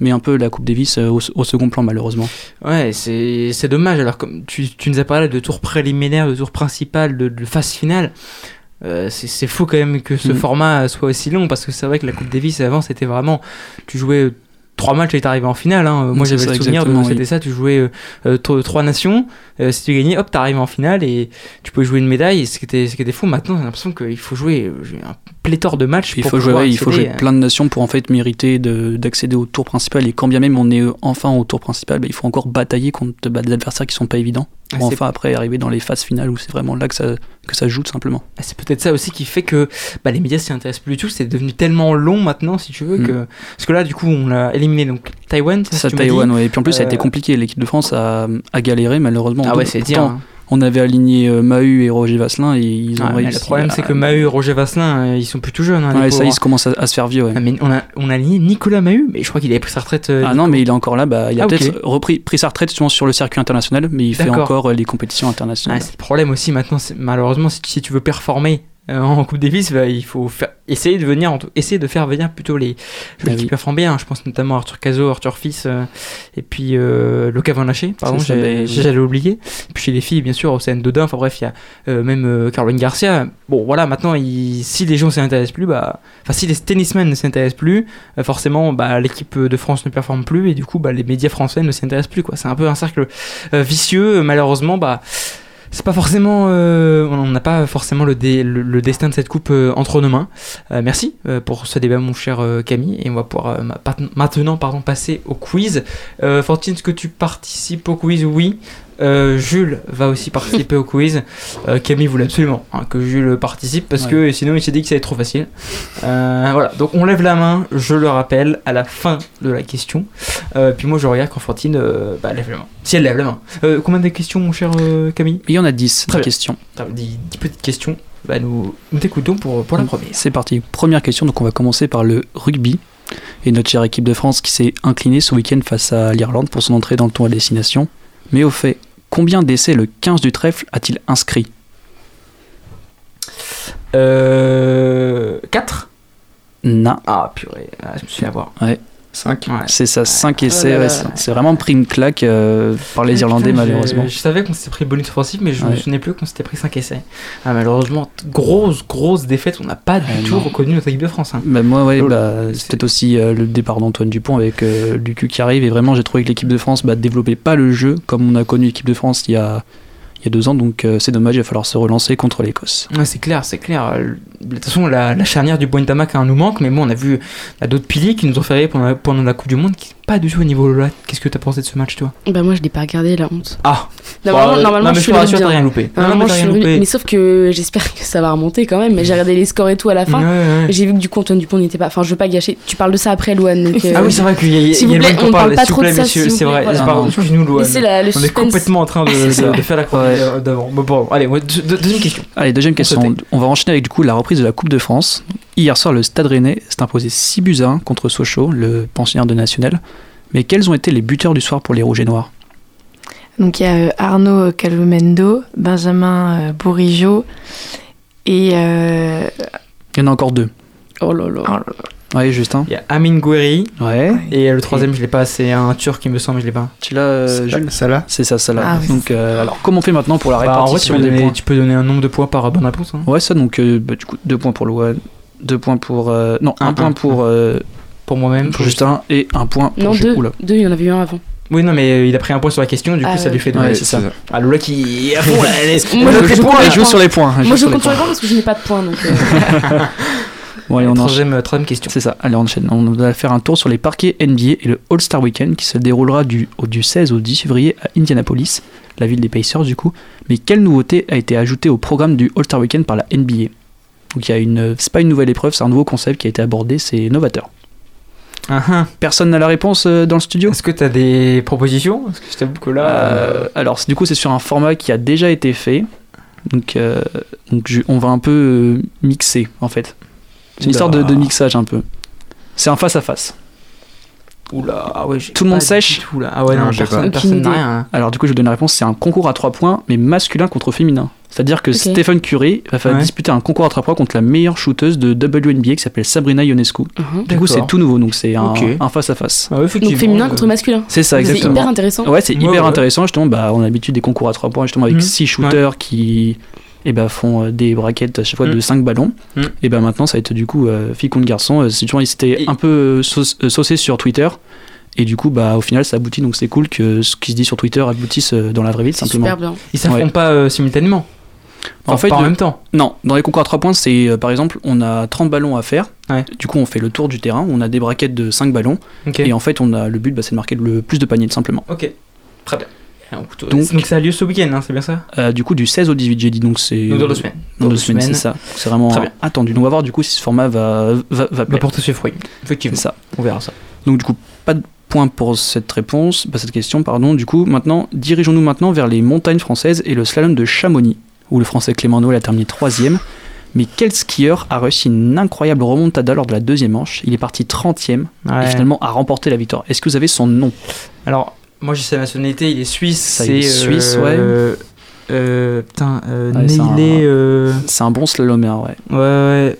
met un peu la Coupe Davis euh, au, au second plan malheureusement. Ouais, c'est c'est dommage. Alors, comme tu, tu nous as parlé de tour préliminaire, de tour principal, de, de phase finale, euh, c'est fou quand même que ce Mhm. format soit aussi long parce que c'est vrai que la Coupe Davis avant c'était vraiment. Tu jouais trois matchs et t'arrivais en finale. Hein. Moi j'avais le souvenir de c'était oui. ça. Tu jouais euh, tro- trois nations. euh, si tu gagnais, hop, t'arrivais en finale et tu pouvais jouer une médaille. Et ce qui était, ce qui était fou maintenant, j'ai l'impression qu'il faut jouer un pléthore de matchs. Il pour faut jouer, ouais, il faut jouer plein de nations pour en fait mériter de- d'accéder au tour principal. Et quand bien même on est enfin au tour principal, bah, il faut encore batailler contre bah, des adversaires qui sont pas évidents. Pour Ah, enfin après arriver dans les phases finales où c'est vraiment là que ça, que ça joue tout simplement. Ah, C'est peut-être ça aussi qui fait que bah, les médias s'y intéressent plus du tout. C'est devenu tellement long maintenant, si tu veux, Mm. que parce que là, du coup, on l'a éliminé. Donc Taïwan, c'est Ça, dit Taïwan, ouais. Et puis en plus, ça a été Euh, compliqué. L'équipe de France a, a galéré malheureusement. Ah ouais, c'est dire. hein. On avait aligné euh, Mahu et Roger Vasselin et ils ont Ah, réussi. le problème, à- c'est que Maheu et Roger Vasselin, euh, ils sont plus tout jeunes. hein, Ouais, ça, ils commencent à, à se faire vieux. ouais. Ah, mais on a, on a aligné Nicolas Maheu, mais je crois qu'il avait pris sa retraite. euh, Ah non, mais il est encore là. Bah, il a Ah, peut-être repris pris sa retraite justement sur le circuit international, mais il fait encore euh, les compétitions Ah, internationales. c'est le problème aussi maintenant, malheureusement, si tu veux performer euh, en Coupe Davis, bah, il faut faire, essayer de venir, essayer de faire venir plutôt les joueurs Ah qui oui. performent bien. hein. Je pense notamment à Arthur Cazot, Arthur Fils, euh, et puis euh, Luca Van Haché, pardon, j'allais oublier. Et puis chez les filles, bien sûr, Océane Dodin, enfin bref, il y a euh, même Caroline Garcia. Bon, voilà, maintenant, il- si les gens ne s'intéressent plus, bah, enfin, si les tennismen ne s'intéressent plus, forcément, bah, l'équipe de France ne performe plus, et du coup, bah, les médias français ne s'intéressent plus, quoi. C'est un peu un cercle vicieux, malheureusement, bah c'est pas forcément euh, on n'a pas forcément le, dé- le, destin de cette coupe euh, entre nos mains. Euh, merci euh, pour ce débat mon cher Camille. Et on va pouvoir maintenant pardon passer au quiz. Fortune est-ce que tu participes au quiz? Oui Euh, Jules va aussi participer au quiz Euh, Camille voulait absolument hein, que Jules participe parce Ouais. que sinon il s'est dit que ça allait être trop facile Euh, voilà donc on lève la main je le rappelle à la fin de la question Euh, puis moi je regarde quand Fantine euh, bah, lève la main si elle lève la main combien de questions mon cher Camille? Il y en a 10 Très bien. questions. T'as dix, dix petites questions. Bah, nous, nous t'écoutons pour, pour la première. C'est parti. Première question, donc on va commencer par le rugby. Et notre chère équipe de France qui s'est inclinée ce week-end face à l'Irlande pour son entrée dans le tour à destination. Mais au fait, combien d'essais le 15 du trèfle a-t-il inscrit Euh. 4 Non. Ah, purée. Ah, je me suis fait avoir. Ouais. 5 C'est ça, 5 essais. Oh ouais, c'est- vraiment pris une claque euh, par les Irlandais, Putain, malheureusement. Je, savais qu'on s'était pris bonus offensif, mais je me Ouais. souvenais plus qu'on s'était pris 5 essais. Ah, malheureusement, grosse, grosse défaite. On n'a pas du tout non. reconnu notre équipe de France. hein. Bah, moi, ouais, Oh, bah, c'est- peut-être aussi euh, le départ d'Antoine Dupont avec euh, Lucu qui arrive. Et vraiment, j'ai trouvé que l'équipe de France bah, développait pas le jeu comme on a connu l'équipe de France il y a, il y a deux ans. Donc euh, c'est dommage, il va falloir se relancer contre l'Écosse. Ouais, c'est clair, c'est clair. Euh, De toute façon, la, charnière du Pointamac nous manque, mais bon, on a vu d'autres piliers qui nous ont fait rire pendant, la Coupe du Monde pas du tout au niveau là. Qu'est-ce que t'as pensé de ce match, toi Bah moi je l'ai pas regardé la honte. Ah Normalement, euh, normalement non, mais je suis rassure, t'as rien loupé. Non, non, Normalement, je rien suis loupé. Mais sauf que j'espère que ça va remonter quand même. Mais j'ai regardé les scores et tout à la fin. Ouais, ouais. J'ai vu que du coup Antoine Dupont n'était pas. Enfin je veux pas gâcher. Tu parles de ça après Louane. donc, euh, Ah oui, c'est vrai qu'il y a, il y a vous plaît, Loane on parle pas trop de ça, c'est vrai. excuse-nous, Loane. On est complètement en train de, faire la chronique euh, d'avant. Bon, bon, allez, deuxième question. Allez, deuxième question. On va enchaîner avec du coup la reprise de la Coupe de France. Hier soir, le Stade Rennais s'est imposé 6 buts à 1 contre Sochaux, le pensionnaire de National. Mais quels ont été les buteurs du soir pour les Rouges et Noirs? Donc il y a euh, Arnaud Calvemendo, Benjamin euh, Bourigeaud et euh, Il y en a encore deux. Oh là là. oh là là. Ouais, Justin. Il y a Amin Gouiri Ouais. et le troisième, je l'ai pas, c'est un turc, il me semble, mais je l'ai pas. Tu l'as, euh, Jules? Ça là C'est ça, ça là. Ah oui. Donc, euh, alors, comment on fait maintenant pour la Bah, en vrai, tu répartition peux, des donner, points? tu peux donner un nombre de points par bonne réponse. Hein. Ouais, ça, donc, euh, bah, du coup, deux points pour Louane, deux points pour. euh, non, un, Un, point un, pour, euh, Pour moi-même. pour Justin et un point pour Non deux. Oula. Deux il y en avait eu un avant. Oui, non, mais euh, il a pris un point sur la question, du coup, Ah, ça lui fait deux. Ouais, c'est ça. Ah, Lola qui. Fond, [LAUGHS] là, elle est- Moi, je- compte les joue points. sur les points. elle joue Moi je sur les compte sur les points parce que je n'ai pas de points donc. euh, [LAUGHS] Bon, allez, on enchaîne. troisième, euh, troisième question. C'est ça, allez, on enchaîne. On va faire un tour sur les parquets NBA et le All-Star Weekend qui se déroulera du, au- du 16 au 10 février à Indianapolis, la ville des Pacers du coup. Mais quelle nouveauté a été ajoutée au programme du All-Star Weekend par la NBA Donc il y a une, c'est pas une nouvelle épreuve, c'est un nouveau concept qui a été abordé, c'est novateur. Ah. Personne n'a la réponse euh, dans le studio? Est-ce que tu as des propositions? Parce que je t'avoue que là. Euh, alors, c'est- du coup, c'est sur un format qui a déjà été fait. Donc, euh, donc je- on va un peu euh, mixer, en fait. C'est une histoire de, de mixage un peu. C'est un face-à-face. Oula, ah ouais, j'ai Tout le monde sèche du tout, là. Ah ouais, non, Non, j'ai personne n'a rien. hein. Alors, du coup, je vous donne la réponse c'est un concours à 3 points, mais masculin contre féminin. C'est-à-dire que Ok. Stephen Curry va faire Ouais. disputer un concours à 3 points contre la meilleure shooteuse de WNBA qui s'appelle Sabrina Ionescu. Mhm. Du coup, c'est tout nouveau, donc c'est un face-à-face. Ah ouais, Donc féminin euh, contre masculin. C'est ça, C'est exactement. hyper intéressant. Ouais, c'est Ouais, hyper ouais. intéressant. Justement, bah, on a l'habitude des concours à 3 points, justement, avec Mhm. 6 shooters qui eh ben, font euh, des braquettes à chaque fois de Mhm. 5 ballons. Mhm. Et ben maintenant, ça va être du coup euh, fille contre garçon. Euh, c'est toujours, ils s'étaient Et- un peu saucés sur Twitter. Et du coup, bah, au final, ça aboutit. Donc, c'est cool que ce qui se dit sur Twitter aboutisse euh, dans la vraie vie, simplement. super bien. Ils s'affrontent Ouais. pas euh, simultanément. En fait, pas en le- même temps. Non, dans les concours à 3 points, c'est euh, par exemple, on a 30 ballons à faire. Ouais. Du coup, on fait le tour du terrain. On a des braquettes de 5 ballons. Et en fait, on a le but, bah, c'est de marquer le plus de paniers, simplement. Ok. Très bien. Donc, Donc- donc ça a lieu ce week-end, hein, c'est bien ça Euh, du coup, du 16 au 18, j'ai dit. Donc, c'est. Dans deux semaines. Dans deux semaines, c'est ça. C'est vraiment Très bien. attendu. Donc, on va voir du coup si ce format va, va, va Va plaire. porter ses fruits. C'est Effectivement. ça. On verra ça. Donc, du coup, pas de point pour cette réponse, bah, cette question, pardon. Du coup, maintenant, dirigeons-nous maintenant vers les montagnes françaises et le slalom de Chamonix, où le français Clément Noël a terminé troisième. Mais quel skieur a réussi une incroyable remontada lors de la deuxième manche? Il est parti 30ème Ouais. et finalement a remporté la victoire. Est-ce que vous avez son nom? Alors, moi j'ai sa nationalité, il est suisse. C'est est suisse, euh, euh, putain, euh, Ouais, c'est un- euh, un bon slalomeur, ouais. Ouais, ouais.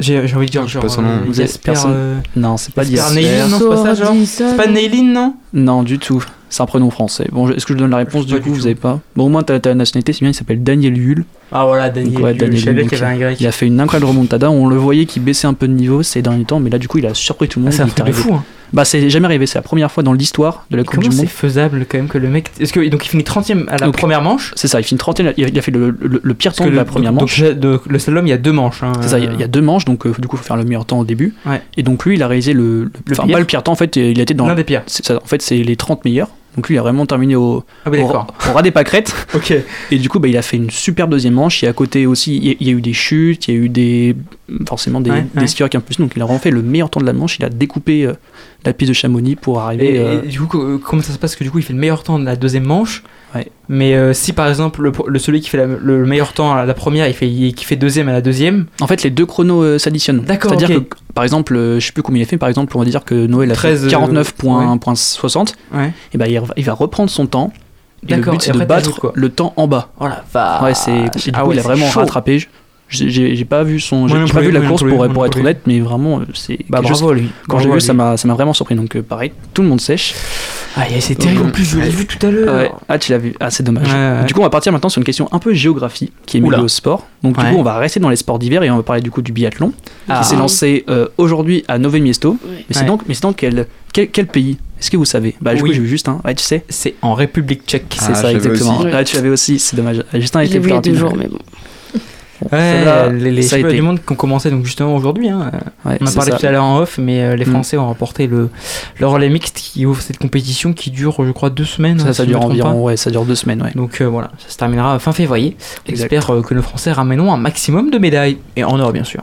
J'ai j'ai envie de dire Je sais genre. pas son nom. euh, Vous Jasper, personne euh, Non, c'est pas Jasper. Neilin, non, c'est pas ça, genre C'est pas Neilin, non Non, du tout. C'est un prénom français. Bon, je- est-ce que je donne la réponse sais du coup du Vous tout. avez pas Bon, au moins, t'as la nationalité, c'est bien, il s'appelle Daniel Hull. Ah voilà, Daniel. Donc, ouais, je Daniel Hull. Il a fait une incroyable remontada. On le voyait qu'il baissait un peu de niveau ces derniers temps, mais là, du coup, il a surpris tout le Ah, monde. c'est un truc de fou. Hein. Bah, c'est jamais arrivé. C'est la première fois dans l'histoire de la Coupe du c'est Monde. faisable quand même que le mec. Est-ce que donc il finit 30ème à la Donc, première manche? C'est ça, il finit 30 il a, il a fait le, le- le pire temps de la première donc- manche. Donc, de- le slalom, il y a deux manches. hein, C'est ça, il y, a- il y a deux manches, donc euh, du coup, il faut faire le meilleur temps au début. Ouais. Et donc, lui, il a réalisé le. enfin, pire pas le pire temps, en fait, il a été dans. L'un des pires. c'est ça, en fait, c'est les 30 meilleurs. Donc, lui, il a vraiment terminé au, Ah, bah au, d'accord. au ras des pâquerettes. [LAUGHS] Et du coup, bah, il a fait une super deuxième manche. Et à côté aussi, il y a, il y a eu des chutes, il y a eu des forcément des, Ouais, des ouais. skieurs qui ont plus. Donc, il a vraiment fait le meilleur temps de la manche. Il a découpé euh, la piste de Chamonix pour arriver. Et, euh, et du coup, co- comment ça se passe? Que du coup, il fait le meilleur temps de la deuxième manche. Ouais. Mais euh, si par exemple le, le- celui qui fait la- le meilleur temps à la première, il fait il- qui fait deuxième à la deuxième. En fait, les deux chronos euh, s'additionnent. D'accord, C'est-à-dire que, par exemple, euh, je sais plus combien il a fait. Par exemple, on va dire que Noël a 13, fait euh, 49.60. Ouais. Et ben, il, va- il va reprendre son temps. Et le but, c'est de battre quoi le temps en bas. Oh la. Ouais, c'est. Ah il a vraiment rattrapé. J'ai- pas vu son. J'ai pas vu la course pour, pour être honnête, mais vraiment, c'est. Bah bravo lui. Quand j'ai vu ça m'a ça m'a vraiment surpris. Donc, euh, pareil, tout le monde sèche. Ah, c'est terrible. En plus, je l'ai vu tout à l'heure. Ouais. Ah, tu l'as vu. Ah, c'est dommage. Ouais, ouais. Du coup, on va partir maintenant sur une question un peu géographie qui est mêlée au sport. Donc, du coup, on va rester dans les sports d'hiver et on va parler du coup du biathlon Ah. qui s'est lancé euh, aujourd'hui à Nové Miesto. Ouais. Mais c'est Ouais. donc, mais c'est dans quel, quel, quel pays? Est-ce que vous savez? Bah, du Oui. coup, j'ai vu juste un. Ouais, tu sais. C'est en République tchèque. C'est Ah, ça, exactement. aussi. Ah, tu l'avais aussi, c'est dommage. Justin vu plus deux rapide. jours, mais bon. Ouais, les, les championnats été. du monde qui ont commencé donc justement aujourd'hui. hein. Ouais, On a parlé ça. tout à l'heure en off, mais euh, les Mm. Français ont remporté le, le relais mixte qui ouvre cette compétition qui dure, je crois, deux semaines. hein, Ça, si me dure pas. environ, ouais, ça dure deux semaines, ouais. Donc euh, voilà, ça se terminera fin février. J'espère euh, que nos Français ramèneront un maximum de médailles. Et en or, bien sûr.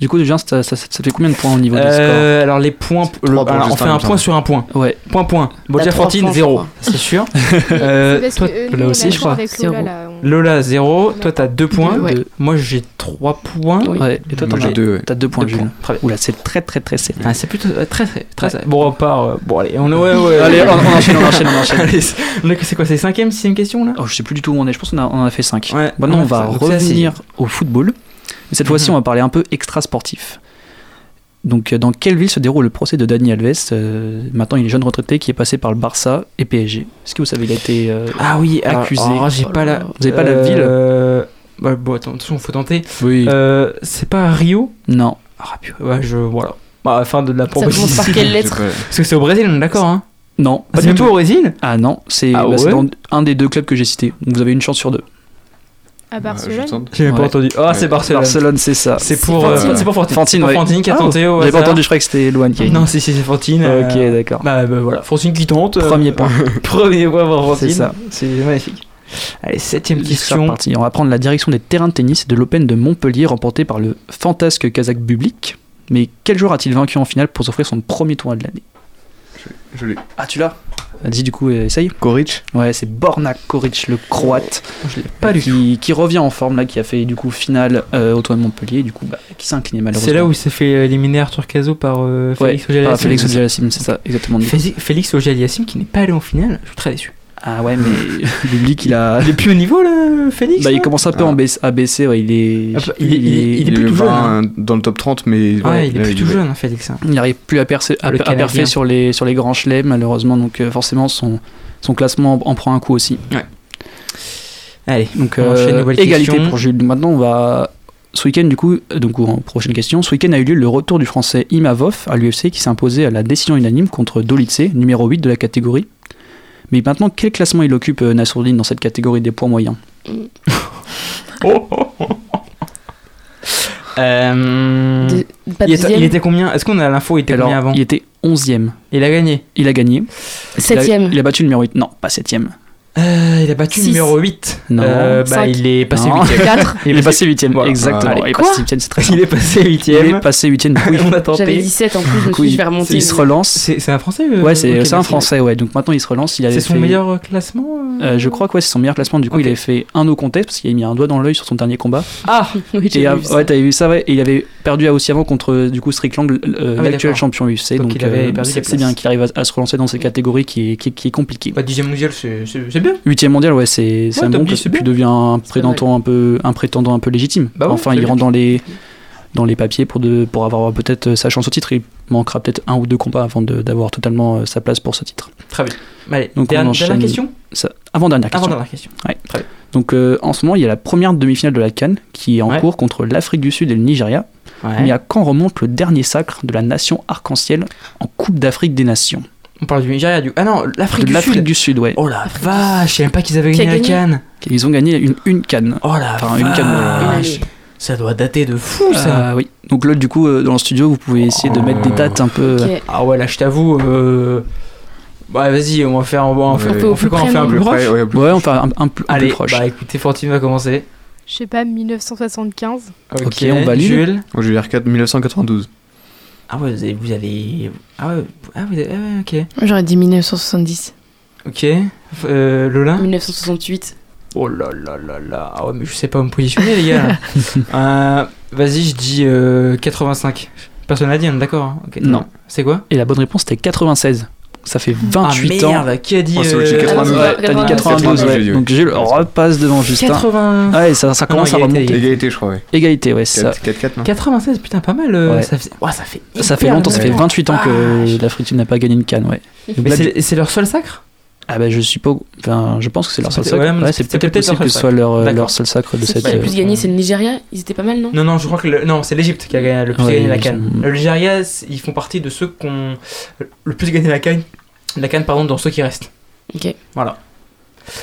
Du coup, Julien, ça, ça, ça fait combien de points au niveau des Euh, alors les points, le- Trois points alors, on fait un, point sur un point. scores Ouais. Point point. Trois Fortine points, je zéro, crois. c'est sûr. [LAUGHS] Euh, toi, que, euh, là aussi, je crois. Lola, Zéro. là, on- Lola 0, toi t'as 2 points. Ouais. Moi j'ai 3 points. Oui. Ouais. Et toi, t'en as. T'as deux points, Deux Jules. points. Très bien. Oula, c'est très très très serré. Ah, c'est plutôt très très très. très- Bon, on part. euh, bon, allez, on est. Ouais, ouais. Allez, on, enchaîne, on enchaîne, on enchaîne. [LAUGHS] C'est- on est- c'est quoi C'est 5ème, 6ème question là? Oh, je sais plus du tout où on est, je pense qu'on a- on en a fait 5. Ouais, Maintenant, on va revenir au football. Mais cette fois-ci, on va parler un peu extra-sportif. Donc, euh, dans quelle ville se déroule le procès de Dani Alves euh, Maintenant, il est jeune retraité qui est passé par le Barça et PSG. Est-ce que vous savez, il a été. euh, Ah oui, alors- Accusé. alors, j'ai Oh pas là la. Vous avez pas la euh, ville bah, Bon, attends, attention, faut tenter. Oui. Euh, c'est pas à Rio Non. Ah, ouais, je. Voilà. Bah, à la fin de la Ça commence proposition. par quelle lettre [LAUGHS] pas- Parce que c'est au Brésil, on est d'accord, hein Non, Ah, pas du pas tout. au Brésil Ah non, c'est Ah bah, ouais dans un des deux clubs que j'ai cités. Donc, vous avez une chance sur deux. À Barcelone J'ai même pas entendu. Ah, c'est Barcelone. Barcelone, c'est ça. C'est pour, euh, Fantine. c'est pour Fantine. Fantine, ouais. Qui a Ah, tenté au J'avais pas entendu, je croyais que c'était Loane qui a Non, si, si, c'est Fantine. Ok, euh, d'accord. Bah, bah, voilà, Fantine qui tente. euh, Premier point. [LAUGHS] Premier point pour Fantine. C'est ça. C'est magnifique. Allez, septième C'est question. On va prendre la direction des terrains de tennis de l'Open de Montpellier remporté par le fantasque Kazakh Bublik. Mais quel joueur a-t-il vaincu en finale pour s'offrir son premier tournoi de l'année? Je l'ai. Ah, tu l'as? Vas-y, du coup, euh, essaye. Koric Ouais, c'est Borna Koric, le croate, Je l'ai pas du tout. qui, qui revient en forme, là, qui a fait du coup finale euh, au tournoi de Montpellier, du coup, bah, qui s'est incliné malheureusement. C'est là où il s'est fait éliminer Arthur Cazot par euh, Ouais, Félix Auger par Félix Auger-Aliassime, c'est ça, exactement. Félix, Auger-Aliassime qui n'est pas allé en finale. Je suis très déçu. Ah ouais, mais [LAUGHS] Bublik, il a. Il est plus au niveau là, Félix Bah, il commence un peu Ah. en baisse- à baisser, ouais, il est. Ah, il est- il est- il est Il plus tout jeune, hein. dans le top 30, mais. Ouais, il est là, plus tout jeune, hein, Félix. hein. Il n'arrive plus à percer, à, Le à Canadien. sur les, sur les grands chelems, malheureusement, donc euh, forcément son, son classement en, en prend un coup aussi. Allez, Donc euh, égalité question. pour Jules. Maintenant, on va. Ce week-end, du coup, euh, donc en prochaine question, ce week-end a eu lieu le retour du français Imavov à l'UFC qui s'est imposé à la décision unanime contre Dolitze, numéro 8 de la catégorie. Mais maintenant, quel classement il occupe euh, Nassourdine dans cette catégorie des poids moyens [LAUGHS] [LAUGHS] Euh, De- pas il, était, deuxième il était combien? Est-ce qu'on a l'info Il était Alors, combien avant? il était 11e. Il a gagné. Il a gagné. Septième. Il a, il a battu le numéro 8. Non, pas 7e. Euh, il a battu Six. numéro 8. Non. Euh, bah, il est passé Non. 8 4. [LAUGHS] Il est passé 8e, Voilà. exactement. Allez, il est passé 8e, c'est très Il est passé 8 Il est passé 8e. Oui. On a tenté. J'avais 17 en plus, je me suis il, vais remonter. il se relance. C'est un français euh, Ouais, c'est ok, c'est un français, ouais. Donc maintenant, il se relance. Il C'est son fait- meilleur euh, classement euh Euh, je crois que ouais, c'est son meilleur classement. Du coup, Ok. il avait fait un no contest parce qu'il a mis un doigt dans l'œil sur son dernier combat. Ah [LAUGHS] Oui, Et vu ça. ouais, t'avais vu ça, ouais. Et il avait perdu aussi avant contre du coup Strickland, Ah l'actuel champion UFC. Donc, Donc, il avait perdu c'est bien qu'il arrive à, se relancer dans ces catégories qui est, est- est compliqué. 10 mondial, c'est bien. Huitième mondial, ouais, c'est Ouais, un bon 10, classement. c'est Puis bien. devient un prétendant un peu, un prétendant un peu légitime. Bah ouais, enfin, il rentre dans les dans les papiers pour de pour avoir peut-être sa chance au titre. Il manquera peut-être un ou deux combats avant de- d'avoir totalement euh, sa place pour ce titre. Très bien. Allez, Donc, on dernière, enchaîne. dernière question? Ça, avant dernière question. Avant dernière question. Ouais. Très bien. Donc euh, en ce moment, il y a la première demi-finale de la Cannes qui est en Ouais. cours contre l'Afrique du Sud et le Nigeria. Mais à quand remonte le dernier sacre de la nation arc-en-ciel en Coupe d'Afrique des Nations? On parle du Nigeria, du. Ah non, l'Afrique De du l'Afrique Sud. du Sud, ouais. Oh la vache, je savais même pas qu'ils avaient Qui a gagné la gagné canne. Ils ont gagné une, une canne. Oh la Enfin, une canne, vache. année. Ça doit dater de fou ça. Euh, oui. Donc là, du coup, euh, dans le studio, vous pouvez essayer de mettre des dates un peu. Ok. Ah ouais, là je t'avoue. Euh... Bah vas-y, on va faire, on va en Ouais. faire, Un peu on au fait plus quoi On près, fait un non plus proche ouais, plus Ouais, on fait un, un peu Allez, plus proche. bah écoutez, Fantine va commencer. Je sais pas, 1975. Ok, on valide. Jules. Moi, je vais dire 4 1992. Ah ouais, vous avez, vous avez... Ah ouais, ah, vous avez- ah ouais, ok. J'aurais dit 1970. Ok. Euh, Lola? 1968. Oh là là là là. Ah ouais, mais je sais pas où me positionner, les gars. [LAUGHS] Euh, Vas-y, je dis euh, 85. Personne n'a dit, on est d'accord hein. Non. C'est quoi? Et la bonne réponse, c'était 96. Ça fait 28 ah, ans. merde, qui a dit Oh, c'est euh, au-dessus de 92. Ouais, t'as dit 92, 92, ouais. Donc Jules repasse devant Justin. 80... Ouais, ça, ça Ah non, commence à égalité, remonter. Égalité, je crois, ouais. Égalité, ouais, c'est ça. 4-4, non 96, putain, pas mal. euh, Ouais. Ça, fait... ouais, ça fait. Ça fait longtemps, ça fait longtemps. 28 ans que Vache. l'Afrique du Sud n'a pas gagné une canne, ouais. C'est leur seul sacre? Ah bah je suis pas... Enfin, je pense que c'est leur seul sacre. ouais, Ouais, c'est peut-être possible que ce soit leur, euh, leur seul sacre de cette... qui a le euh, plus gagné, c'est le Nigeria. Ils étaient pas mal, non? Non, non, je crois que le... non, c'est l'Egypte qui a gagné- le plus Ouais, gagné la canne. sont- Le Nigeria, ils font partie de ceux qui ont le plus gagné la canne. La canne, pardon, dans ceux qui restent. Ok. Voilà.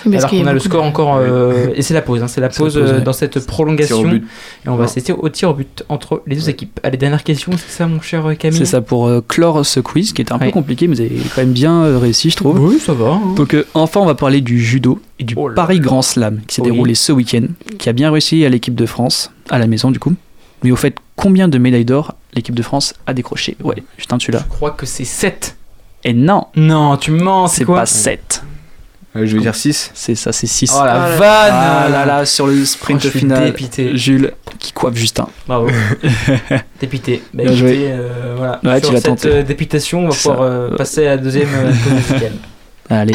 Parce Alors qu'on a le score encore. euh, [LAUGHS] Et c'est la pause, hein, c'est la C'est pause pause, euh, ouais. dans cette au prolongation. but. Et on va citer au tir au but entre les deux équipes. Allez, dernière question, c'est ça, mon cher euh, Camille C'est ça pour euh, clore ce quiz qui était un peu compliqué, mais vous avez quand même bien euh, réussi, je trouve. Oui, ça va. hein. Donc euh, enfin, on va parler du judo et du Oh là Paris là. Grand Slam qui s'est Oui. déroulé ce week-end, qui a bien réussi à l'équipe de France, à la maison du coup. Mais au fait, combien de médailles d'or l'équipe de France a décroché? Ouais, Justin, tu l'as. Je crois que c'est 7. Et non, Non, tu mens, c'est c'est quoi? pas 7. Euh, Je vais dire 6. C'est ça, c'est 6. Oh la Ah là- vanne Ah là là, sur le Oh, sprint je suis final, dépité. Jules qui coiffe Justin. Bravo. [LAUGHS] dépité. Bah, écoutez, joué. euh, voilà. Ouais, Sur tu cette tenté. euh, dépitation, on va pouvoir euh, passer à la deuxième [LAUGHS] musicale. Allez.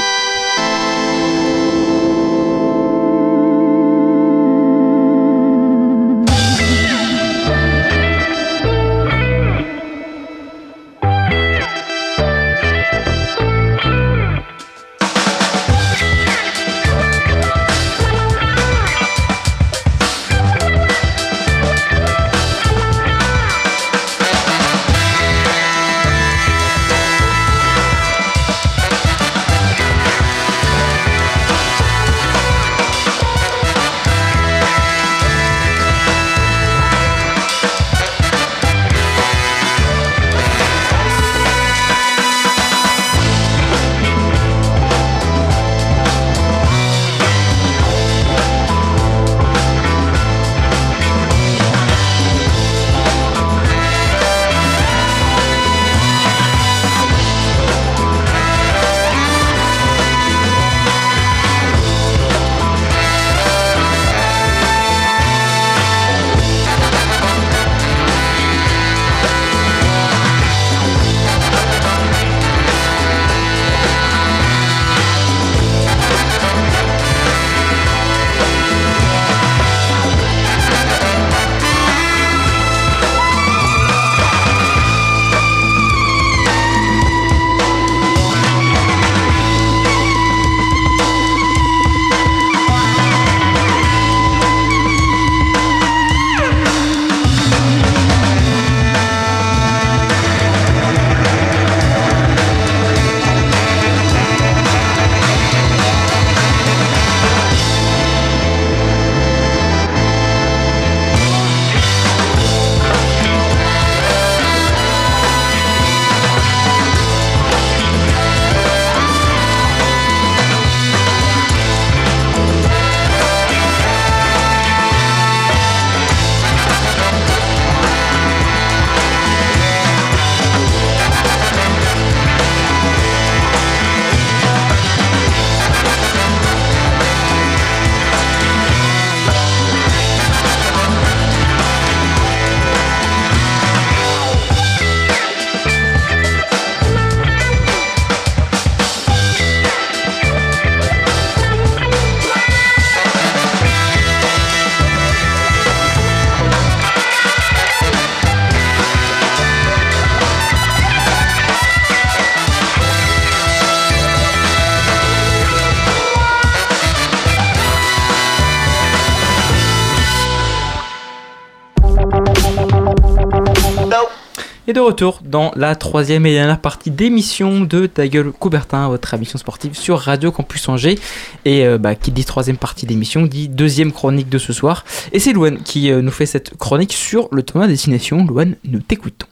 De retour dans la troisième et dernière partie d'émission de Ta gueule Coubertin, votre émission sportive sur Radio Campus Angers. Et euh, bah, qui dit troisième partie d'émission dit deuxième chronique de ce soir. Et c'est Louane qui euh, nous fait cette chronique sur le tournoi Destination. Louane, nous t'écoutons.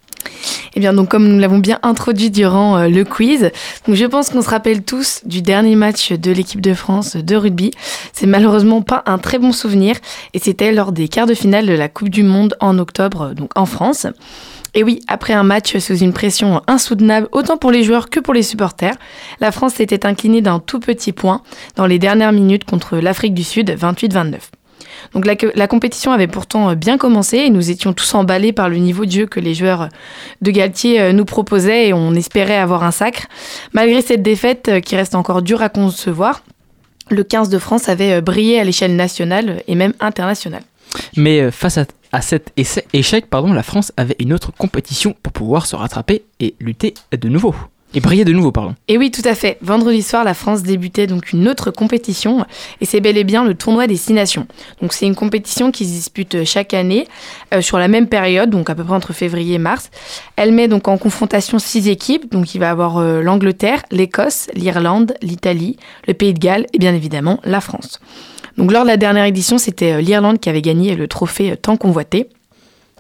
Eh bien, donc, comme nous l'avons bien introduit durant euh, le quiz, donc je pense qu'on se rappelle tous du dernier match de l'équipe de France de rugby. C'est malheureusement pas un très bon souvenir et c'était lors des quarts de finale de la Coupe du Monde en octobre, donc en France. Et oui, après un match sous une pression insoutenable, autant pour les joueurs que pour les supporters, la France s'était inclinée d'un tout petit point dans les dernières minutes contre l'Afrique du Sud, 28-29. Donc la, la, compétition avait pourtant bien commencé et nous étions tous emballés par le niveau de jeu que les joueurs de Galtier nous proposaient et on espérait avoir un sacre. Malgré cette défaite qui reste encore dure à concevoir, le 15 de France avait brillé à l'échelle nationale et même internationale. Mais face à, à cet échec, pardon, la France avait une autre compétition pour pouvoir se rattraper et lutter de nouveau. Et briller de nouveau, pardon. Et oui, tout à fait. Vendredi soir, la France débutait donc une autre compétition, et c'est bel et bien le tournoi des Six Nations. Donc c'est une compétition qui se dispute chaque année euh, sur la même période, donc à peu près entre février et mars. Elle met donc en confrontation six équipes, donc il va avoir euh, l'Angleterre, l'Écosse, l'Irlande, l'Italie, le Pays de Galles et bien évidemment la France. Donc lors de la dernière édition, c'était l'Irlande qui avait gagné le trophée tant convoité.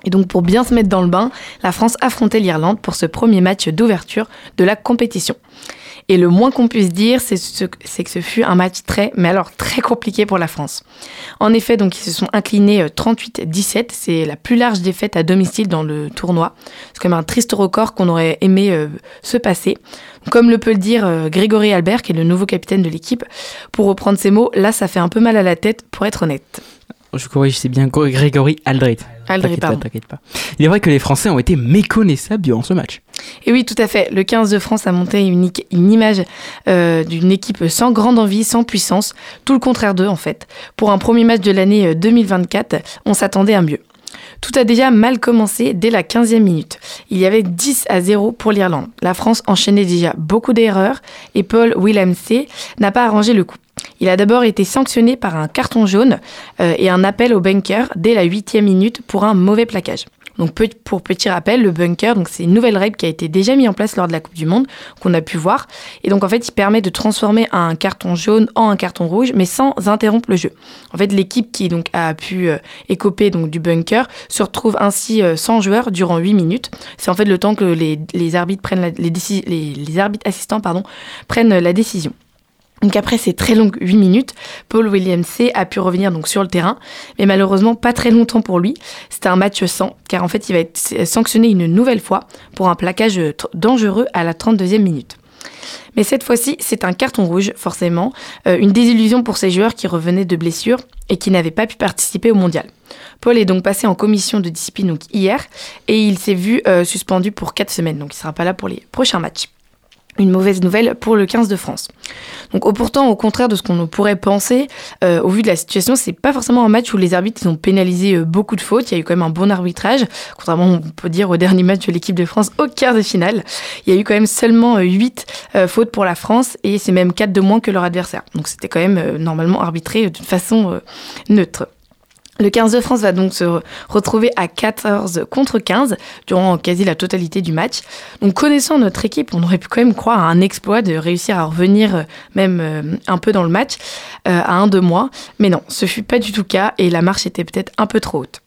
Et donc pour bien se mettre dans le bain, la France affrontait l'Irlande pour ce premier match d'ouverture de la compétition. Et le moins qu'on puisse dire, c'est ce, que ce fut un match très, mais alors très compliqué pour la France. En effet, donc ils se sont inclinés 38-17. C'est la plus large défaite à domicile dans le tournoi. C'est comme un triste record qu'on aurait aimé euh, se passer. Comme le peut le dire euh, Grégory Albert, qui est le nouveau capitaine de l'équipe, pour reprendre ses mots, là ça fait un peu mal à la tête, pour être honnête. Je corrige, c'est bien Grégory Aldrit. Aldrit, pardon. T'inquiète pas. Il est vrai que les Français ont été méconnaissables durant ce match. Et oui, tout à fait. Le 15 de France a monté une, une image euh, d'une équipe sans grande envie, sans puissance, tout le contraire d'eux en fait. Pour un premier match de l'année 2024, on s'attendait à mieux. Tout a déjà mal commencé dès la 15e minute. Il y avait 10 à 0 pour l'Irlande. La France enchaînait déjà beaucoup d'erreurs et Paul Willemse n'a pas arrangé le coup. Il a d'abord été sanctionné par un carton jaune euh, et un appel au bunker dès la 8e minute pour un mauvais plaquage. Donc pour petit rappel, le bunker, c'est une nouvelle règle qui a été déjà mise en place lors de la Coupe du Monde qu'on a pu voir. Et donc en fait, il permet de transformer un carton jaune en un carton rouge, mais sans interrompre le jeu. En fait, l'équipe qui donc a pu euh, écoper donc du bunker se retrouve ainsi euh, sans joueur durant 8 minutes. C'est en fait le temps que les, arbitres prennent les arbitres assistants pardon prennent la décision. Donc après ces très longues 8 minutes, Paul Williams C a pu revenir donc sur le terrain, mais malheureusement pas très longtemps pour lui. C'était un match sans, car en fait il va être sanctionné une nouvelle fois pour un plaquage dangereux à la 32e minute. Mais cette fois-ci, c'est un carton rouge, forcément, euh, une désillusion pour ces joueurs qui revenaient de blessures et qui n'avaient pas pu participer au mondial. Paul est donc passé en commission de discipline donc, hier et il s'est vu euh, suspendu pour 4 semaines, donc il ne sera pas là pour les prochains matchs une mauvaise nouvelle pour le 15 de France. Donc pourtant, au contraire de ce qu'on pourrait penser, euh, au vu de la situation, c'est pas forcément un match où les arbitres ont pénalisé euh, beaucoup de fautes. Il y a eu quand même un bon arbitrage, contrairement on peut dire au dernier match de l'équipe de France au quart de finale. Il y a eu quand même seulement 8 euh, fautes pour la France et c'est même 4 de moins que leur adversaire. Donc c'était quand même normalement arbitré d'une façon neutre. Le 15 de France va donc se retrouver à 14 contre 15 durant quasi la totalité du match. Donc connaissant notre équipe, on aurait pu quand même croire à un exploit de réussir à revenir euh, même euh, un peu dans le match euh, à un de mois. Mais non, ce fut pas du tout le cas et la marche était peut-être un peu trop haute.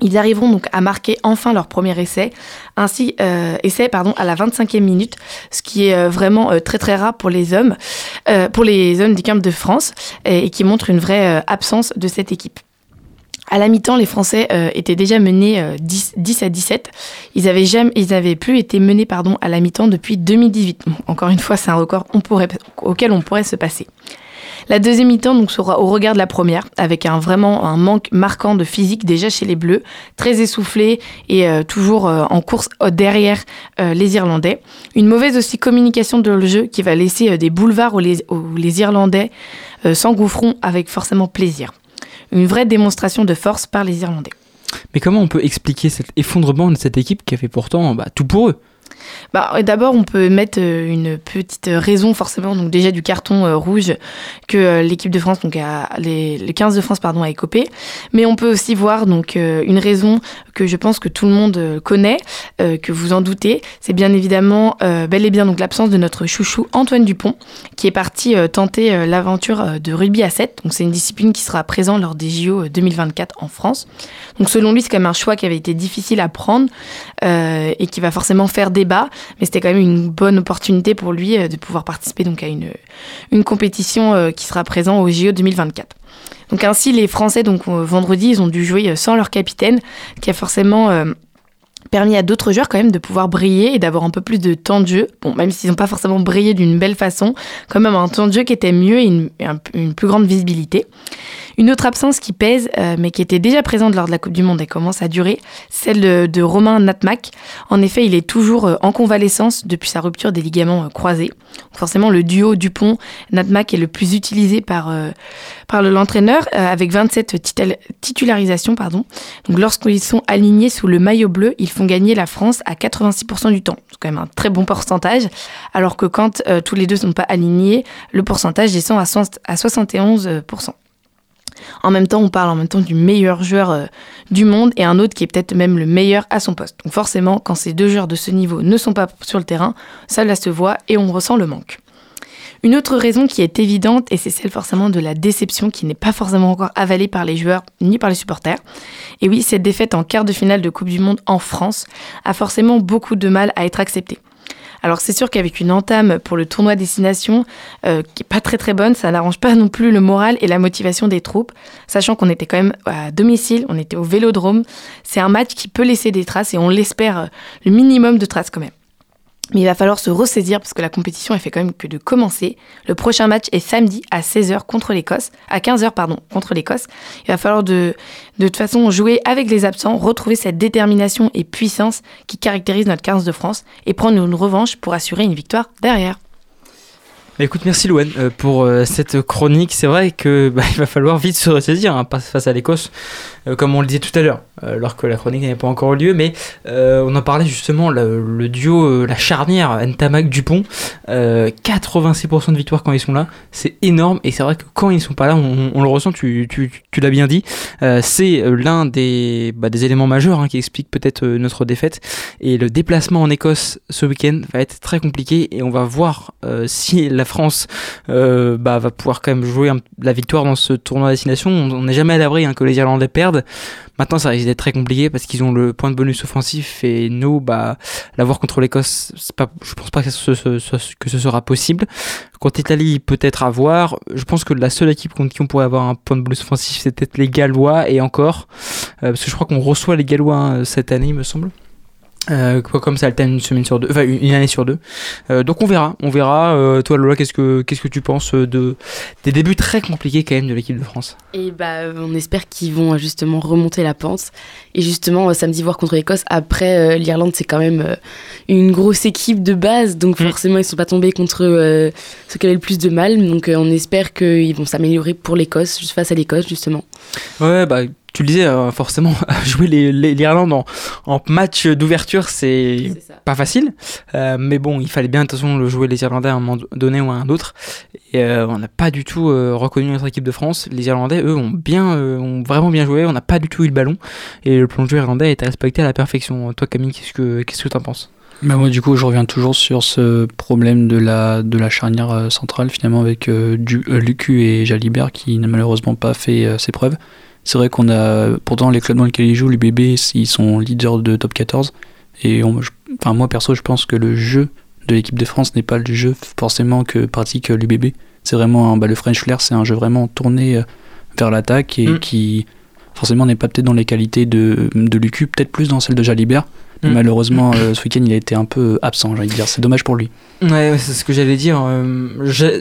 Ils arriveront donc à marquer enfin leur premier essai, ainsi essai pardon à la 25e minute, ce qui est vraiment très très rare pour les hommes, pour les hommes du camp de France et qui montre une vraie absence de cette équipe. À la mi-temps, les Français euh, étaient déjà menés 10, euh, à 17. Ils avaient jamais, ils avaient plus été menés pardon à la mi-temps depuis 2018. Encore une fois, c'est un record auquel on pourrait se passer. La deuxième mi-temps donc sera au regard de la première, avec un vraiment un manque marquant de physique déjà chez les Bleus, très essoufflé et euh, toujours en course derrière les Irlandais. Une mauvaise aussi communication de le jeu qui va laisser des boulevards où les, où les Irlandais s'engouffront avec forcément plaisir une vraie démonstration de force par les Irlandais. Mais comment on peut expliquer cet effondrement de cette équipe qui a fait pourtant bah, tout pour eux? Bah, D'abord, on peut mettre euh, une petite raison, forcément, donc déjà du carton euh, rouge que euh, l'équipe de France, donc les, les 15 de France, pardon, a écopé. Mais on peut aussi voir donc une raison que je pense que tout le monde connaît, que vous en doutez. C'est bien évidemment bel et bien donc l'absence de notre chouchou Antoine Dupont, qui est parti tenter l'aventure de rugby à 7. Donc c'est une discipline qui sera présente lors des JO 2024 en France. Donc selon lui, c'est quand même un choix qui avait été difficile à prendre et qui va forcément faire débat mais c'était quand même une bonne opportunité pour lui euh, de pouvoir participer donc à une, une compétition euh, qui sera présente au JO 2024. Donc ainsi, les Français, donc euh, vendredi, ils ont dû jouer sans leur capitaine, qui a forcément permis à d'autres joueurs quand même de pouvoir briller et d'avoir un peu plus de temps de jeu. Bon, même s'ils n'ont pas forcément brillé d'une belle façon, quand même un temps de jeu qui était mieux et une, une plus grande visibilité. Une autre absence qui pèse, euh, mais qui était déjà présente lors de la Coupe du Monde et commence à durer, celle de, Romain Natmac. En effet, il est toujours euh, en convalescence depuis sa rupture des ligaments euh, croisés. forcément, le duo Dupont-Natmac est le plus utilisé par, par l'entraîneur, avec 27 titularisations. Pardon. Donc, lorsqu'ils sont alignés sous le maillot bleu, ils font gagner la France à 86% du temps. C'est quand même un très bon pourcentage, alors que quand tous les deux ne sont pas alignés, le pourcentage descend à, à 71%. En même temps, on parle en même temps du meilleur joueur euh, du monde et un autre qui est peut-être même le meilleur à son poste. Donc forcément, quand ces deux joueurs de ce niveau ne sont pas sur le terrain, ça se voit et on ressent le manque. Une autre raison qui est évidente, et c'est celle forcément de la déception qui n'est pas forcément encore avalée par les joueurs ni par les supporters. Et oui, cette défaite en quart de finale de Coupe du Monde en France a forcément beaucoup de mal à être acceptée. Alors c'est sûr qu'avec une entame pour le tournoi destination euh, qui est pas très très bonne, ça n'arrange pas non plus le moral et la motivation des troupes, sachant qu'on était quand même à domicile, on était au Vélodrome. C'est un match qui peut laisser des traces et on l'espère euh, le minimum de traces quand même. Mais il va falloir se ressaisir parce que la compétition, elle fait quand même que de commencer. Le prochain match est samedi à 16h contre l'Écosse, à 15h pardon, contre l'Écosse. Il va falloir de, de toute façon jouer avec les absents, retrouver cette détermination et puissance qui caractérise notre 15 de France et prendre une revanche pour assurer une victoire derrière. Écoute, merci Louane euh, pour euh, cette chronique. C'est vrai que bah, [LAUGHS] il va falloir vite se ressaisir hein, face à l'Écosse, comme on le disait tout à l'heure, alors que la chronique n'avait pas encore eu lieu. Mais on en parlait justement, le, duo, la charnière Ntamak Dupont, 86% de victoire quand ils sont là, c'est énorme. Et c'est vrai que quand ils sont pas là, on, le ressent. Tu, l'as bien dit, c'est l'un des, bah, des éléments majeurs hein, qui explique peut-être notre défaite. Et le déplacement en Écosse ce week-end va être très compliqué et on va voir [LAUGHS] si la France euh, bah, va pouvoir quand même jouer la victoire dans ce tournoi à destination. On n'est jamais à l'abri hein, que les Irlandais perdent. Maintenant, ça risque d'être très compliqué parce qu'ils ont le point de bonus offensif et nous, bah, l'avoir contre l'Écosse, je pense pas que ce, que ce sera possible. Contre l'Italie, peut-être avoir. Je pense que la seule équipe contre qui on pourrait avoir un point de bonus offensif, c'est peut-être les Gallois et encore. Euh, parce que je crois qu'on reçoit les Gallois hein, cette année, il me semble. Euh, comme ça alterne une semaine sur deux, enfin une année sur deux. Euh, donc on verra, on verra. Euh, toi Lola, qu'est-ce que qu'est-ce que tu penses de des débuts très compliqués quand même de l'équipe de France? Et bah on espère qu'ils vont justement remonter la pente. Et justement samedi voir contre l'Écosse. Après l'Irlande c'est quand même une grosse équipe de base, donc mm. forcément ils sont pas tombés contre ceux qui avaient le plus de mal. Donc on espère qu'ils vont s'améliorer pour l'Écosse face à l'Écosse justement. Ouais bah tu le disais, euh, forcément, [LAUGHS] jouer l'Irlande en, en, match d'ouverture, c'est pas facile. Euh, mais bon, il fallait bien de toute façon le jouer les Irlandais à un moment donné ou à un autre. Et euh, on n'a pas du tout reconnu notre équipe de France. Les Irlandais, eux, ont bien, ont vraiment bien joué. On n'a pas du tout eu le ballon. Et le plongeon irlandais a été respecté à la perfection. Toi, Camille, qu'est-ce que qu'est-ce que t'en penses? Bah moi du coup je reviens toujours sur ce problème de la, de la charnière centrale finalement avec du, Lucu et Jalibert qui n'a malheureusement pas fait ses preuves. C'est vrai qu'on a. Pourtant, les clubs dans lesquels ils jouent, l'UBB, ils sont leaders de top 14. Et enfin, moi, perso, je pense que le jeu de l'équipe de France n'est pas le jeu forcément que pratique l'UBB. C'est vraiment. Un, bah, le French Flair, c'est un jeu vraiment tourné euh, vers l'attaque et mm. qui, forcément, n'est pas peut-être dans les qualités de, de l'UQ, peut-être plus dans celle de Jalibert. Mm. Malheureusement, euh, ce week-end, il a été un peu absent, j'ai dire. C'est dommage pour lui. Ouais, c'est ce que j'allais dire. Euh,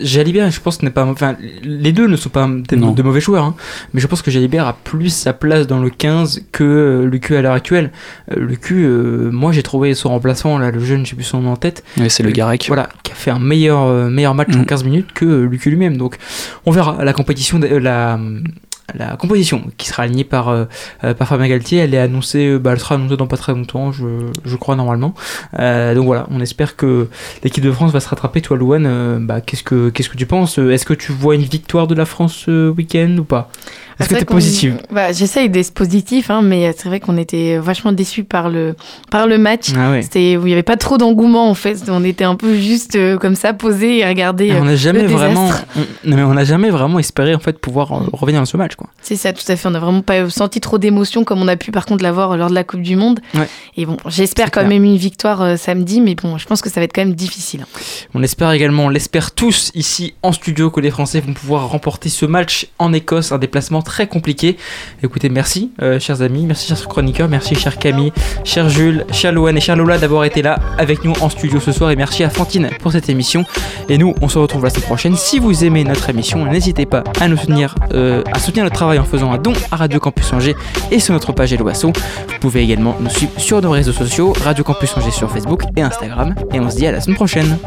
Jalibert, je pense, n'est pas. Enfin, les deux ne sont pas de, mauvais joueurs, hein, mais je pense que Jalibert a plus sa place dans le 15 que euh, Lucu à l'heure actuelle. Euh, Lucu, moi, j'ai trouvé son remplaçant, là, le jeune, je sais plus son nom en tête. Ouais, c'est le Garek. Voilà, qui a fait un meilleur, meilleur match en 15 mm. minutes que Lucu lui-même. Donc, on verra. La compétition, la la composition qui sera alignée par, euh, euh, par Fabien Galtier. Elle est annoncée, euh, bah, elle sera annoncée dans pas très longtemps, je, je crois normalement. Euh, donc voilà, on espère que l'équipe de France va se rattraper. Toi, Louane, euh, bah, qu'est-ce que qu'est-ce que tu penses? Est-ce que tu vois une victoire de la France ce week-end ou pas? Est-ce que C'est tu es vrai qu'on- positive bah, J'essaye d'être positif, hein, mais c'est vrai qu'on était vachement déçus par le, par le match. Ah ouais. C'était où il n'y avait pas trop d'engouement en fait. On était un peu juste euh, comme ça posé et regarder. Et euh, on n'a jamais le vraiment, on, non, mais on n'a jamais vraiment espéré en fait pouvoir euh, revenir dans ce match quoi. C'est ça, tout à fait. On n'a vraiment pas senti trop d'émotion comme on a pu par contre l'avoir lors de la Coupe du Monde. Ouais. Et bon, j'espère quand clair. même une victoire euh, samedi, mais bon, je pense que ça va être quand même difficile. On espère également, on l'espère tous ici en studio que les Français vont pouvoir remporter ce match en Écosse, un déplacement très compliqué. Écoutez, merci euh, chers amis, merci chers chroniqueurs, merci cher Camille, cher Jules, cher Loane et cher Lola d'avoir été là avec nous en studio ce soir et merci à Fantine pour cette émission. Et nous, on se retrouve la semaine prochaine. Si vous aimez notre émission, n'hésitez pas à nous soutenir, euh, à soutenir notre travail en faisant un don à Radio Campus Angers et sur notre page Hello Asso. Vous pouvez également nous suivre sur nos réseaux sociaux, Radio Campus Angers sur Facebook et Instagram. Et on se dit à la semaine prochaine.